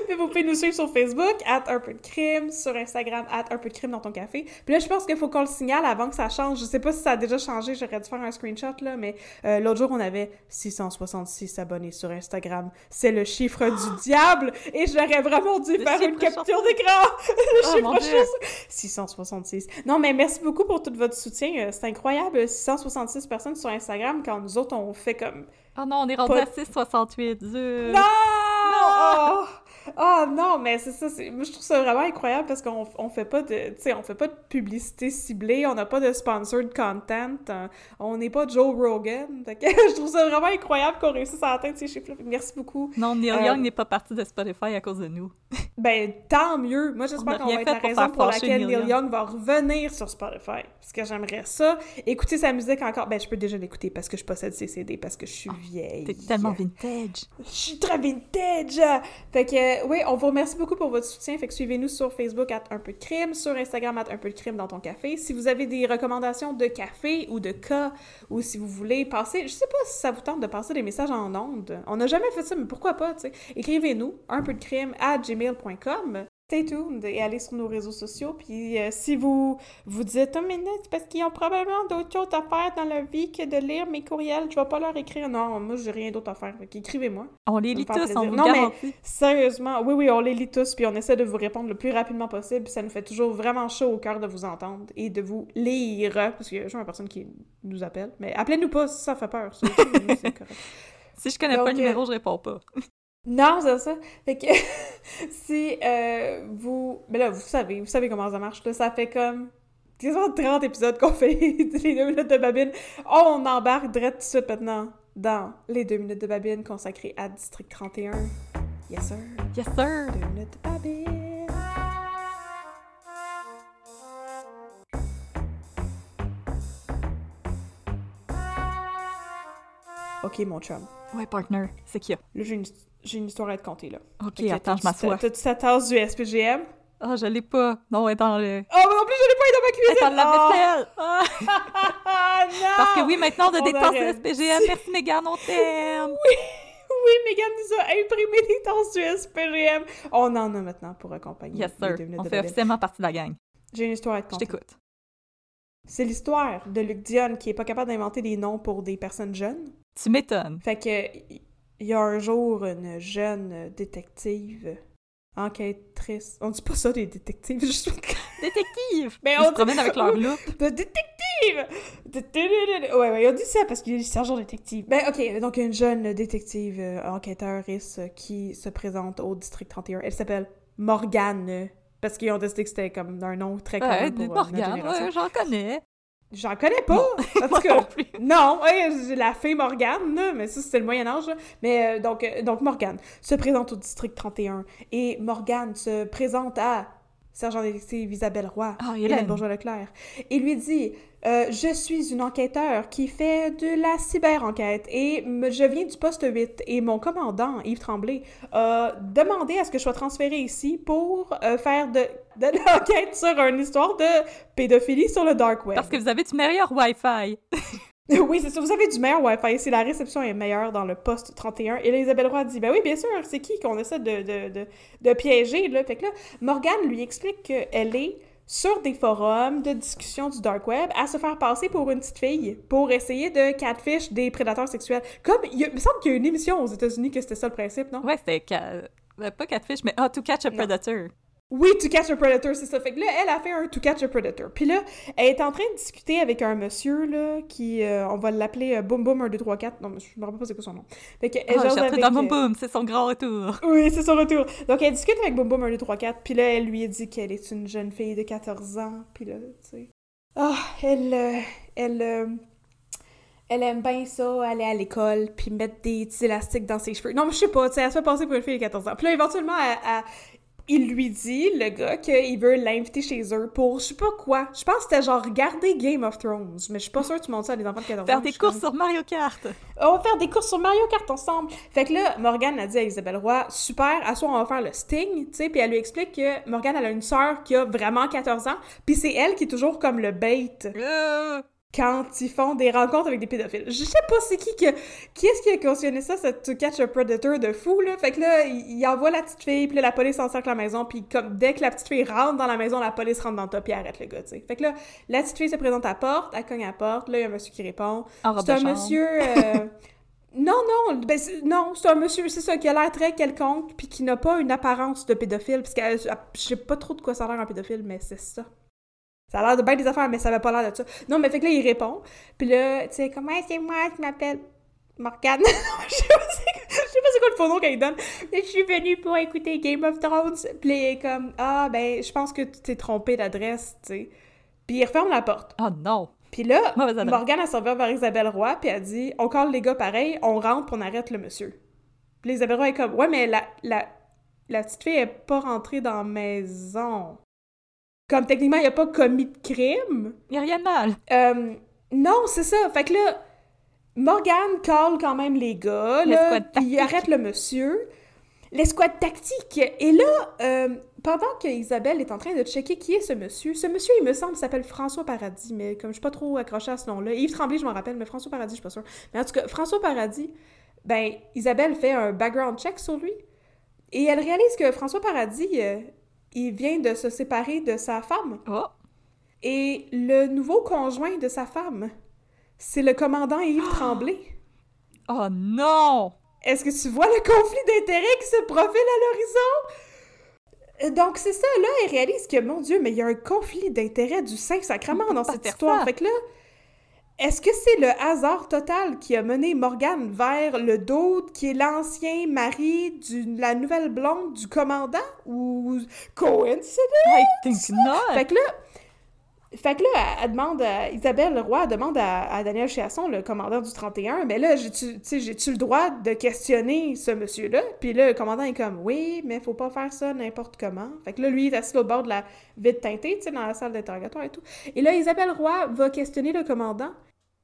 Speaker 1: Mais [LAUGHS] vous pouvez nous suivre sur Facebook, at un peu de crime, sur Instagram, at un peu de crime dans ton café. Puis là, je pense qu'il faut qu'on le signale avant que ça change. Je sais pas si ça a déjà changé, j'aurais dû faire un screenshot, là, mais euh, l'autre jour, on avait 666 abonnés sur Instagram. C'est le chiffre [GASPS] du diable! Et j'aurais vraiment dû
Speaker 2: Le
Speaker 1: faire une capture d'écran! [LAUGHS] le
Speaker 2: Oh,
Speaker 1: chiffre
Speaker 2: mon Dieu.
Speaker 1: chose. 666. Non, mais merci beaucoup pour tout votre soutien. Euh, C'est incroyable, 666 personnes sur Instagram, quand nous autres, on fait comme
Speaker 2: Oh non, on est rendu à 6,68. zut.
Speaker 1: non! Oh! Oh [LAUGHS] non, mais c'est ça, moi je trouve ça vraiment incroyable parce qu'on on fait pas de, tu sais, on fait pas de publicité ciblée, on n'a pas de sponsored content, euh, on n'est pas Joe Rogan, [LAUGHS] Fait que je trouve ça vraiment incroyable qu'on réussisse à atteindre ces chiffres-là, merci beaucoup.
Speaker 2: Non, Neil
Speaker 1: Euh,
Speaker 2: Young n'est pas parti de Spotify à cause de nous. [LAUGHS]
Speaker 1: Ben, tant mieux! Moi j'espère qu'on va être la
Speaker 2: pour
Speaker 1: raison pour laquelle
Speaker 2: Neil
Speaker 1: Young va revenir sur Spotify, parce que j'aimerais ça, écouter sa musique encore, ben je peux déjà l'écouter parce que je possède ses CD, parce que je suis vieille.
Speaker 2: T'es tellement vintage.
Speaker 1: Je suis très vintage! Fait que, euh, oui, on vous remercie beaucoup pour votre soutien. Fait que suivez-nous sur Facebook, at un peu de crime, sur Instagram, at un peu de crime dans ton café. Si vous avez des recommandations de café ou de cas, ou si vous voulez passer, je sais pas si ça vous tente de passer des messages en ondes. On n'a jamais fait ça, mais pourquoi pas, tu sais. Écrivez-nous, un peu de crime, à gmail.com. Stay tuned et allez sur nos réseaux sociaux. Puis euh, si vous vous dites, non, c'est parce qu'ils ont probablement d'autres choses à faire dans leur vie que de lire mes courriels, je vais pas leur écrire. Non, moi, j'ai rien d'autre à faire. Fait qu'écrivez-moi.
Speaker 2: On les lit tous,
Speaker 1: plaisir.
Speaker 2: on vous
Speaker 1: Non, mais-. Sérieusement, oui, oui, on les lit tous, puis on essaie de vous répondre le plus rapidement possible, puis ça nous fait toujours vraiment chaud au cœur de vous entendre et de vous lire, parce qu'il y a toujours une personne qui nous appelle, mais appelez-nous pas si ça fait peur, ça, [LAUGHS] correct.
Speaker 2: Si je connais
Speaker 1: Donc,
Speaker 2: pas le
Speaker 1: euh,
Speaker 2: numéro, je réponds pas.
Speaker 1: Non, c'est ça. Fait que [LAUGHS] si euh, vous... Mais là, vous savez, vous savez comment ça marche, là, ça fait comme... quasiment 30 épisodes qu'on fait [LAUGHS] les deux minutes de babine. On embarque direct tout de suite maintenant dans les deux minutes de babine consacrées à District 31. Yes, sir.
Speaker 2: Yes, sir!
Speaker 1: Deux minutes de babine. Ok, mon chum.
Speaker 2: Ouais, partner, c'est qui?
Speaker 1: Là, j'ai une, j'ai une histoire à te conter, là.
Speaker 2: Ok, attends, je m'assois.
Speaker 1: T'as-tu ta tasse du SPGM?
Speaker 2: Ah, je l'ai pas. Non, elle est dans le...
Speaker 1: Oh, mais en plus, je l'ai pas, il est dans ma cuisine!
Speaker 2: Elle est dans la
Speaker 1: Oh!
Speaker 2: vaisselle! Ah!
Speaker 1: Ah, non! [LAUGHS]
Speaker 2: Parce que oui, maintenant, on a
Speaker 1: On
Speaker 2: des tasses
Speaker 1: arrête.
Speaker 2: SPGM. Merci, Megan, on t'aime!
Speaker 1: Oui, Megan nous a imprimé des tasses du SPGM. On en a maintenant pour accompagner
Speaker 2: Yes, sir. On
Speaker 1: de
Speaker 2: fait officiellement partie de la gang.
Speaker 1: J'ai une histoire à te
Speaker 2: Je
Speaker 1: conter.
Speaker 2: t'écoute.
Speaker 1: C'est l'histoire de Luc Dion qui est pas capable d'inventer des noms pour des personnes jeunes.
Speaker 2: Tu m'étonnes.
Speaker 1: Fait que il y a un jour une jeune détective enquêtrice. On dit pas ça des détectives, [LAUGHS] je suis
Speaker 2: Détective!
Speaker 1: Mais
Speaker 2: Ils
Speaker 1: on
Speaker 2: se promènent avec leur [LAUGHS] loupe.
Speaker 1: de détective. Ouais, ouais, on dit ça parce qu'il est sergent détective. Ben ok, donc une jeune détective euh, enquêteuriste qui se présente au district 31. Elle s'appelle Morgane. Parce qu'ils ont décidé que c'était comme un nom très commun
Speaker 2: Ouais,
Speaker 1: pour euh, notre
Speaker 2: Morgane,
Speaker 1: génération.
Speaker 2: ouais, j'en connais.
Speaker 1: J'en connais pas! [LAUGHS] Tout
Speaker 2: Moi
Speaker 1: cas,
Speaker 2: non plus.
Speaker 1: non, ouais, la fée Morgane, mais ça, c'était le Moyen-Âge. Mais euh, donc, euh, donc, Morgane se présente au district 31 et Morgane se présente à sergent détective Isabelle Roy,
Speaker 2: Ah,
Speaker 1: Hélène. Bourgeois-Leclerc, et lui dit euh, Je suis une enquêteur qui fait de la cyber-enquête et me- je viens du poste 8 et mon commandant, Yves Tremblay, a demandé à ce que je sois transférée ici pour euh, faire de, de l'enquête sur une histoire de pédophilie sur le dark web.
Speaker 2: Parce que vous avez du meilleur Wi-Fi. [LAUGHS] [LAUGHS]
Speaker 1: Oui, c'est ça. Vous avez du meilleur Wi-Fi ici. La réception est meilleure dans le poste 31. Et là, Isabelle Roy dit Ben oui, bien sûr, c'est qui qu'on essaie de, de, de, de piéger, là? Fait que là, Morgane lui explique qu'elle est sur des forums de discussion du dark web à se faire passer pour une petite fille pour essayer de catfish des prédateurs sexuels. Comme, il, me semble qu'il y a une émission aux États-Unis que c'était ça le principe, non?
Speaker 2: Ouais, c'était... ca- euh, Pas Catfish, mais How to Catch a
Speaker 1: Non. Oui, To Catch a Predator, c'est ça. Fait que là, elle a fait un To Catch a Predator. Puis là, elle est en train de discuter avec un monsieur, là, qui, euh, on va l'appeler euh, Boom Boom 1, 2, 3, 4. Non, mais je me rappelle pas c'est quoi son nom. Fait que, elle
Speaker 2: appris
Speaker 1: avec,
Speaker 2: dans Boom
Speaker 1: euh,
Speaker 2: Boom, c'est son grand retour.
Speaker 1: Oui, c'est son retour. Donc, elle discute avec Boom Boom 1, 2, 3, 4. Puis là, elle lui a dit qu'elle est une jeune fille de 14 ans. Puis là, tu sais. Ah, elle. euh, elle. elle aime bien ça, aller à l'école, puis mettre des petits élastiques dans ses cheveux. Non, mais je sais pas, tu sais, elle se fait passer pour une fille de 14 ans. Puis là, éventuellement, elle- elle- il lui dit, le gars, qu'il veut l'inviter chez eux pour, je sais pas quoi. Je pense que c'était genre regarder Game of Thrones, mais je suis pas sûre que tu montes ça à des enfants de 14 ans.
Speaker 2: Faire des courses sur Mario Kart.
Speaker 1: On va faire des courses sur Mario Kart ensemble. Fait que là, Morgane a dit à Isabelle Roy, super, à soir on va faire le Sting, tu sais, puis elle lui explique que Morgane elle a une sœur qui a vraiment 14 ans, puis c'est elle qui est toujours comme le bait
Speaker 2: Euh,
Speaker 1: quand ils font des rencontres avec des pédophiles. Je sais pas c'est qui que qui est-ce qui a cautionné ça, ce To Catch a Predator de fou là. Fait que là, il, il envoie la petite fille, puis là, la police encercle la maison, puis comme dès que la petite fille rentre dans la maison, la police rentre dans le top puis arrête le gars, tu sais. Fait que là, la petite fille se présente à la porte, elle cogne à la porte, là il y a un monsieur qui répond. C'est un
Speaker 2: chambre.
Speaker 1: monsieur. euh, [LAUGHS] non, non, ben, non, c'est un monsieur, c'est ça, qui a l'air très quelconque, puis qui n'a pas une apparence de pédophile, parce que euh, je sais pas trop de quoi ça a l'air un pédophile, mais c'est ça. Ça a l'air de bien des affaires, mais ça avait pas l'air de ça. Non, mais fait que là, il répond, puis là, tu sais, comment c'est moi, je m'appelle Morgane. [LAUGHS] je sais pas c'est je sais pas c'est quoi le faux nom qu'il donne. Mais je suis venue pour écouter Game of Thrones. Puis il est comme, ah, ben, je pense que tu t'es trompé d'adresse, tu sais. Puis il referme la porte.
Speaker 2: Oh non.
Speaker 1: Puis là. [LAUGHS] Morgane, elle s'en va vers Isabelle Roy, puis elle dit On colle les gars pareil, on rentre, on arrête le monsieur. Puis Isabelle Roy est comme Ouais, mais la, la, la petite fille est pas rentrée dans la maison. Comme techniquement, il a pas commis de crime.
Speaker 2: Y a rien de mal.
Speaker 1: Euh, non, c'est ça. Fait que là, Morgane colle quand même les gars, là, il arrête le monsieur. L'escouade tactique. Et là, euh, pendant que Isabelle est en train de checker qui est ce monsieur, ce monsieur, il me semble, s'appelle François Paradis, mais comme je suis pas trop accrochée à ce nom-là, Yves Tremblay, je m'en rappelle, mais François Paradis, je suis pas sûre. Mais en tout cas, François Paradis, ben, Isabelle fait un background check sur lui, et elle réalise que François Paradis, euh, il vient de se séparer de sa femme.
Speaker 2: Oh.
Speaker 1: Et le nouveau conjoint de sa femme, c'est le commandant Yves [GASPS] Tremblay.
Speaker 2: Oh non!
Speaker 1: Est-ce que tu vois le conflit d'intérêts qui se profile à l'horizon? Euh, Donc, c'est ça, là, elle réalise que, mon Dieu, mais il y a un conflit d'intérêts du Saint-Sacrement dans cette histoire. Fait que là, est-ce que c'est le hasard total qui a mené Morgane vers le doute qui est l'ancien mari de la nouvelle blonde du commandant? Ou coïncidence?
Speaker 2: I think not!
Speaker 1: Fait que là, fait que là, elle, elle demande à Isabelle Leroy, elle demande à, à Daniel Chiasson, le commandant du 31, mais là, j'ai-tu le droit de questionner ce monsieur-là? Puis là, le commandant est comme, oui, mais faut pas faire ça n'importe comment. Fait que là, lui, il est assis au bord de la vitre teintée, tu sais, dans la salle d'interrogatoire et tout. Et là, Isabelle Roy va questionner le commandant.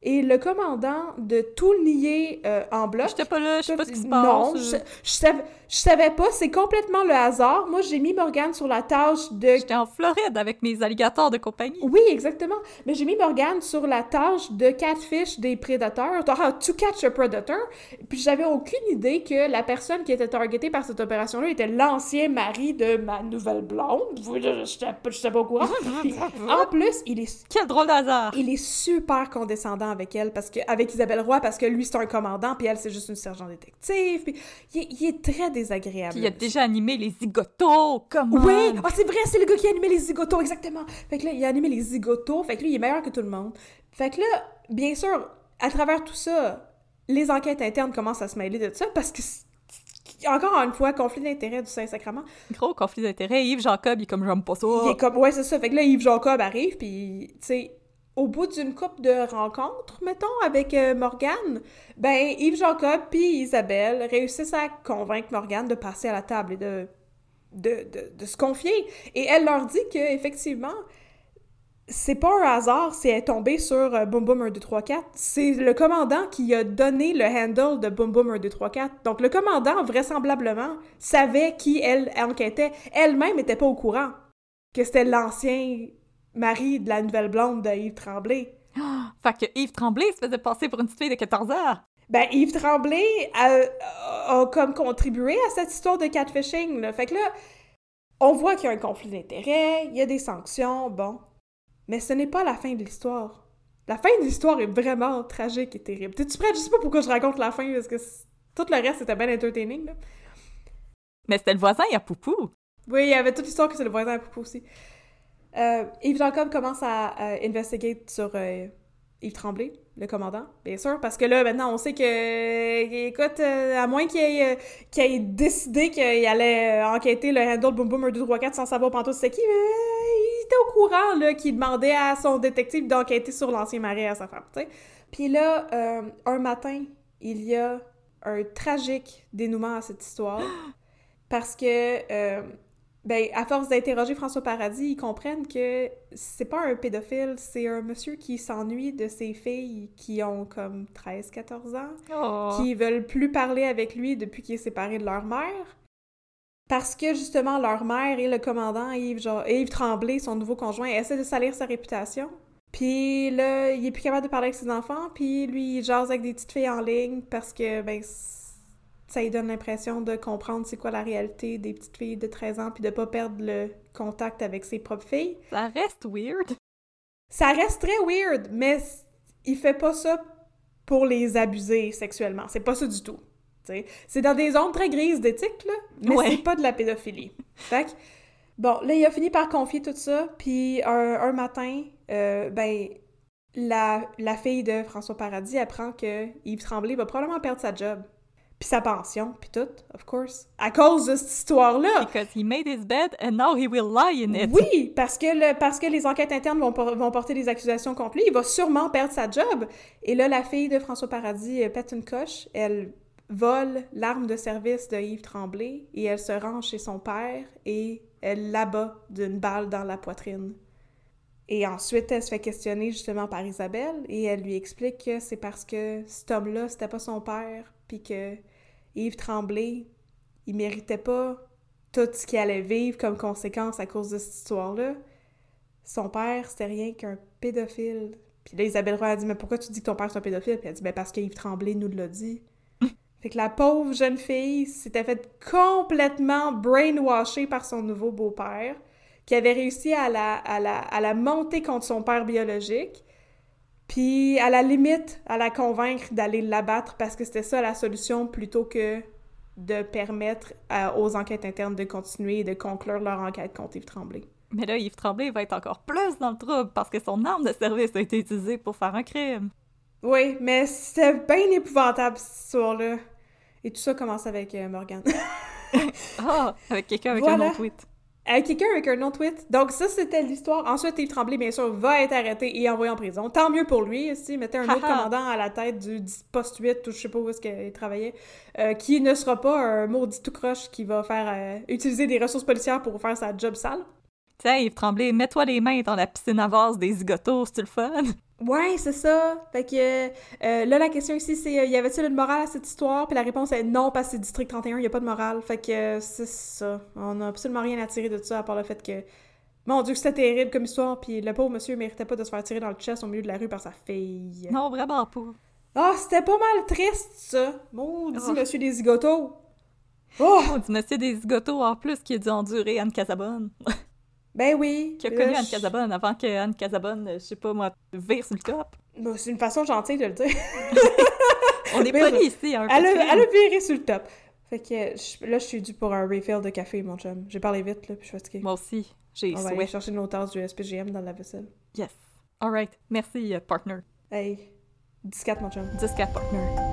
Speaker 1: Et le commandant de tout nier euh, en bloc.
Speaker 2: J'étais pas là, je sais pas ce qui se passe.
Speaker 1: Non,
Speaker 2: euh.
Speaker 1: je, je savais, je savais pas, c'est complètement le hasard. Moi, j'ai mis Morgane sur la tâche de
Speaker 2: J'étais en Floride avec mes alligators de compagnie.
Speaker 1: oui, exactement. Mais j'ai mis Morgane sur la tâche de catfish des prédateurs, ah, to catch a predator. Puis j'avais aucune idée que la personne qui était targetée par cette opération-là était l'ancien mari de ma nouvelle blonde. Je n'étais pas, au courant. [LAUGHS] Puis, en plus, il est
Speaker 2: Quel drôle de hasard!
Speaker 1: il est super condescendant avec elle, parce que, avec Isabelle Roy, parce que lui, c'est un commandant, puis elle, c'est juste une sergent détective, puis il, est- il est très désagréable.
Speaker 2: Puis il a déjà animé les zigotos, comment?
Speaker 1: oui! Ah, c'est vrai, c'est le gars qui a animé les zigotos, exactement! Fait que là, il a animé les zigotos, fait que lui, il est meilleur que tout le monde. Fait que là, bien sûr, à travers tout ça, les enquêtes internes commencent à se mêler de ça, parce que, encore une fois, conflit d'intérêts du Saint-Sacrement.
Speaker 2: Gros conflit d'intérêts. Yves Jacob, il est comme j'aime pas ça.
Speaker 1: Il est comme, ouais, c'est ça. Fait que là, Yves Jacob arrive, puis, tu sais, au bout d'une coupe de rencontres, mettons, avec euh, Morgane, ben, Yves Jacob puis Isabelle réussissent à convaincre Morgane de passer à la table et de, de, de, se confier. Et elle leur dit que, effectivement, c'est pas un hasard si elle est tombée sur euh, Boom Boom 1, 2, 3, 4. C'est le commandant qui a donné le handle de Boom Boom 1, 2, 3, 4. Donc, le commandant, vraisemblablement, savait qui elle enquêtait. Elle-même n'était pas au courant que c'était l'ancien mari de la nouvelle blonde de Yves Tremblay.
Speaker 2: Fait que Yves Tremblay se faisait passer pour une petite fille de 14 ans.
Speaker 1: Ben, Yves Tremblay a, a- a comme contribué à cette histoire de catfishing, là. Fait que là, on voit qu'il y a un conflit d'intérêts, il y a des sanctions, bon. Mais ce n'est pas la fin de l'histoire. La fin de l'histoire est vraiment tragique et terrible. T'es-tu prête? Je sais pas pourquoi je raconte la fin, parce que tout le reste était bien entertaining, là.
Speaker 2: Mais c'était le voisin, a Poupou.
Speaker 1: Oui, il y avait toute l'histoire que c'est le voisin à Poupou aussi. Euh, Yves Jacob commence à, à investigate sur euh, Yves Tremblay, le commandant, bien sûr, parce que là, maintenant, on sait que, écoute, euh, à moins qu'il ait, euh, qu'il ait décidé qu'il allait euh, enquêter le handle Boom Boom 1, 2, 3, 4 sans savoir pantoute c'est qui, euh, il était au courant, là, qu'il demandait à son détective d'enquêter sur l'ancien mari à sa femme, tu sais. Puis là, euh, un matin, il y a un tragique dénouement à cette histoire. [GASPS] parce que, euh, ben, à force d'interroger François Paradis, ils comprennent que c'est pas un pédophile, c'est un monsieur qui s'ennuie de ses filles qui ont comme 13-14 ans,
Speaker 2: Oh.
Speaker 1: qui veulent plus parler avec lui depuis qu'il est séparé de leur mère. Parce que justement, leur mère et le commandant Yves, genre, Yves Tremblay, son nouveau conjoint, essaient de salir sa réputation. Puis là, il est plus capable de parler avec ses enfants, puis lui, il jase avec des petites filles en ligne parce que, ben, ça lui donne l'impression de comprendre c'est quoi la réalité des petites filles de 13 ans, puis de pas perdre le contact avec ses propres filles.
Speaker 2: Ça reste weird.
Speaker 1: Ça reste très weird, mais il fait pas ça pour les abuser sexuellement. C'est pas ça du tout. C'est dans des zones très grises d'éthique, là, mais
Speaker 2: Ouais.
Speaker 1: c'est pas de la pédophilie. [LAUGHS] Fait que, bon, là, il a fini par confier tout ça, puis un, un matin, euh, ben, la, la fille de François Paradis apprend que Yves Tremblay va probablement perdre sa job, puis sa pension, puis tout, of course, à cause de cette histoire-là.
Speaker 2: Because he made his bed and now he will lie in it.
Speaker 1: Oui, parce que, le- parce que les enquêtes internes vont, por- vont porter des accusations contre lui. Il va sûrement perdre sa job. Et là, la fille de François Paradis euh, pète une coche. Elle vole l'arme de service de Yves Tremblay et elle se rend chez son père et elle l'abat d'une balle dans la poitrine. Et ensuite, elle se fait questionner justement par Isabelle et elle lui explique que c'est parce que cet homme-là, c'était pas son père, puis que Yves Tremblay, il méritait pas tout ce qu'il allait vivre comme conséquence à cause de cette histoire-là. Son père, c'était rien qu'un pédophile. Puis là, Isabelle Roy a dit Mais pourquoi tu dis que ton père c'est un pédophile Puis elle a dit Ben parce qu'Yves Tremblay nous l'a dit. [LAUGHS] fait que la pauvre jeune fille s'était faite complètement brainwashée par son nouveau beau-père, qui avait réussi à la, à, la, à la monter contre son père biologique. Puis, à la limite, à la convaincre d'aller l'abattre parce que c'était ça la solution plutôt que de permettre à- aux enquêtes internes de continuer et de conclure leur enquête contre Yves Tremblay.
Speaker 2: Mais là, Yves Tremblay va être encore plus dans le trouble parce que son arme de service a été utilisée pour faire un crime.
Speaker 1: Oui, mais c'était bien épouvantable cette histoire-là. Et tout ça commence avec euh, Morgan. [LAUGHS]
Speaker 2: Ah, avec quelqu'un avec un autre tweet.
Speaker 1: Quelqu'un avec un non-tweet. Donc ça, c'était l'histoire. Ensuite, Yves Tremblay, bien sûr, va être arrêté et envoyé en prison. Tant mieux pour lui, si mettait un autre commandant à la tête du du poste 8 ou je sais pas où est-ce qu'il travaillait, euh, qui ne sera pas un maudit tout croche qui va faire euh, utiliser des ressources policières pour faire sa job sale.
Speaker 2: Tiens, Yves Tremblay, mets-toi les mains dans la piscine à vase des zigotos, c'est le fun?
Speaker 1: Ouais, c'est ça. Fait que euh, là, la question ici, c'est euh, y avait-t-il une morale à cette histoire? Puis la réponse est non, parce que c'est District 31, il n'y a pas de morale. Fait que euh, c'est ça. On n'a absolument rien à tirer de ça, à part le fait que. Mon Dieu, c'était terrible comme histoire, puis le pauvre monsieur méritait pas de se faire tirer dans le chest au milieu de la rue par sa fille.
Speaker 2: Non, vraiment pas.
Speaker 1: Ah, c'était pas mal triste, ça! Maudit
Speaker 2: Oh.
Speaker 1: monsieur des zigotos! Oh!
Speaker 2: On dit monsieur des zigotos en plus qui a dû endurer Anne Casabonne. [LAUGHS]
Speaker 1: Ben oui!
Speaker 2: qui a connu Anne Casabonne avant que Anne Casabonne, je sais pas moi, vire sur le top.
Speaker 1: Bon, c'est une façon gentille de le dire. [LAUGHS]
Speaker 2: On est
Speaker 1: Mais
Speaker 2: pas ici, hein,
Speaker 1: Elle a, elle a viré sur le top. Fait que je- là, je suis due pour un refill de café, mon chum. J'ai parlé vite, là, puis je suis fatiguée.
Speaker 2: Moi aussi, j'ai
Speaker 1: On va aller chercher nos tasses du SPGM dans la vaisselle.
Speaker 2: Yes. Alright. Merci, euh, partner.
Speaker 1: Hey, 14, mon chum.
Speaker 2: 10 partner.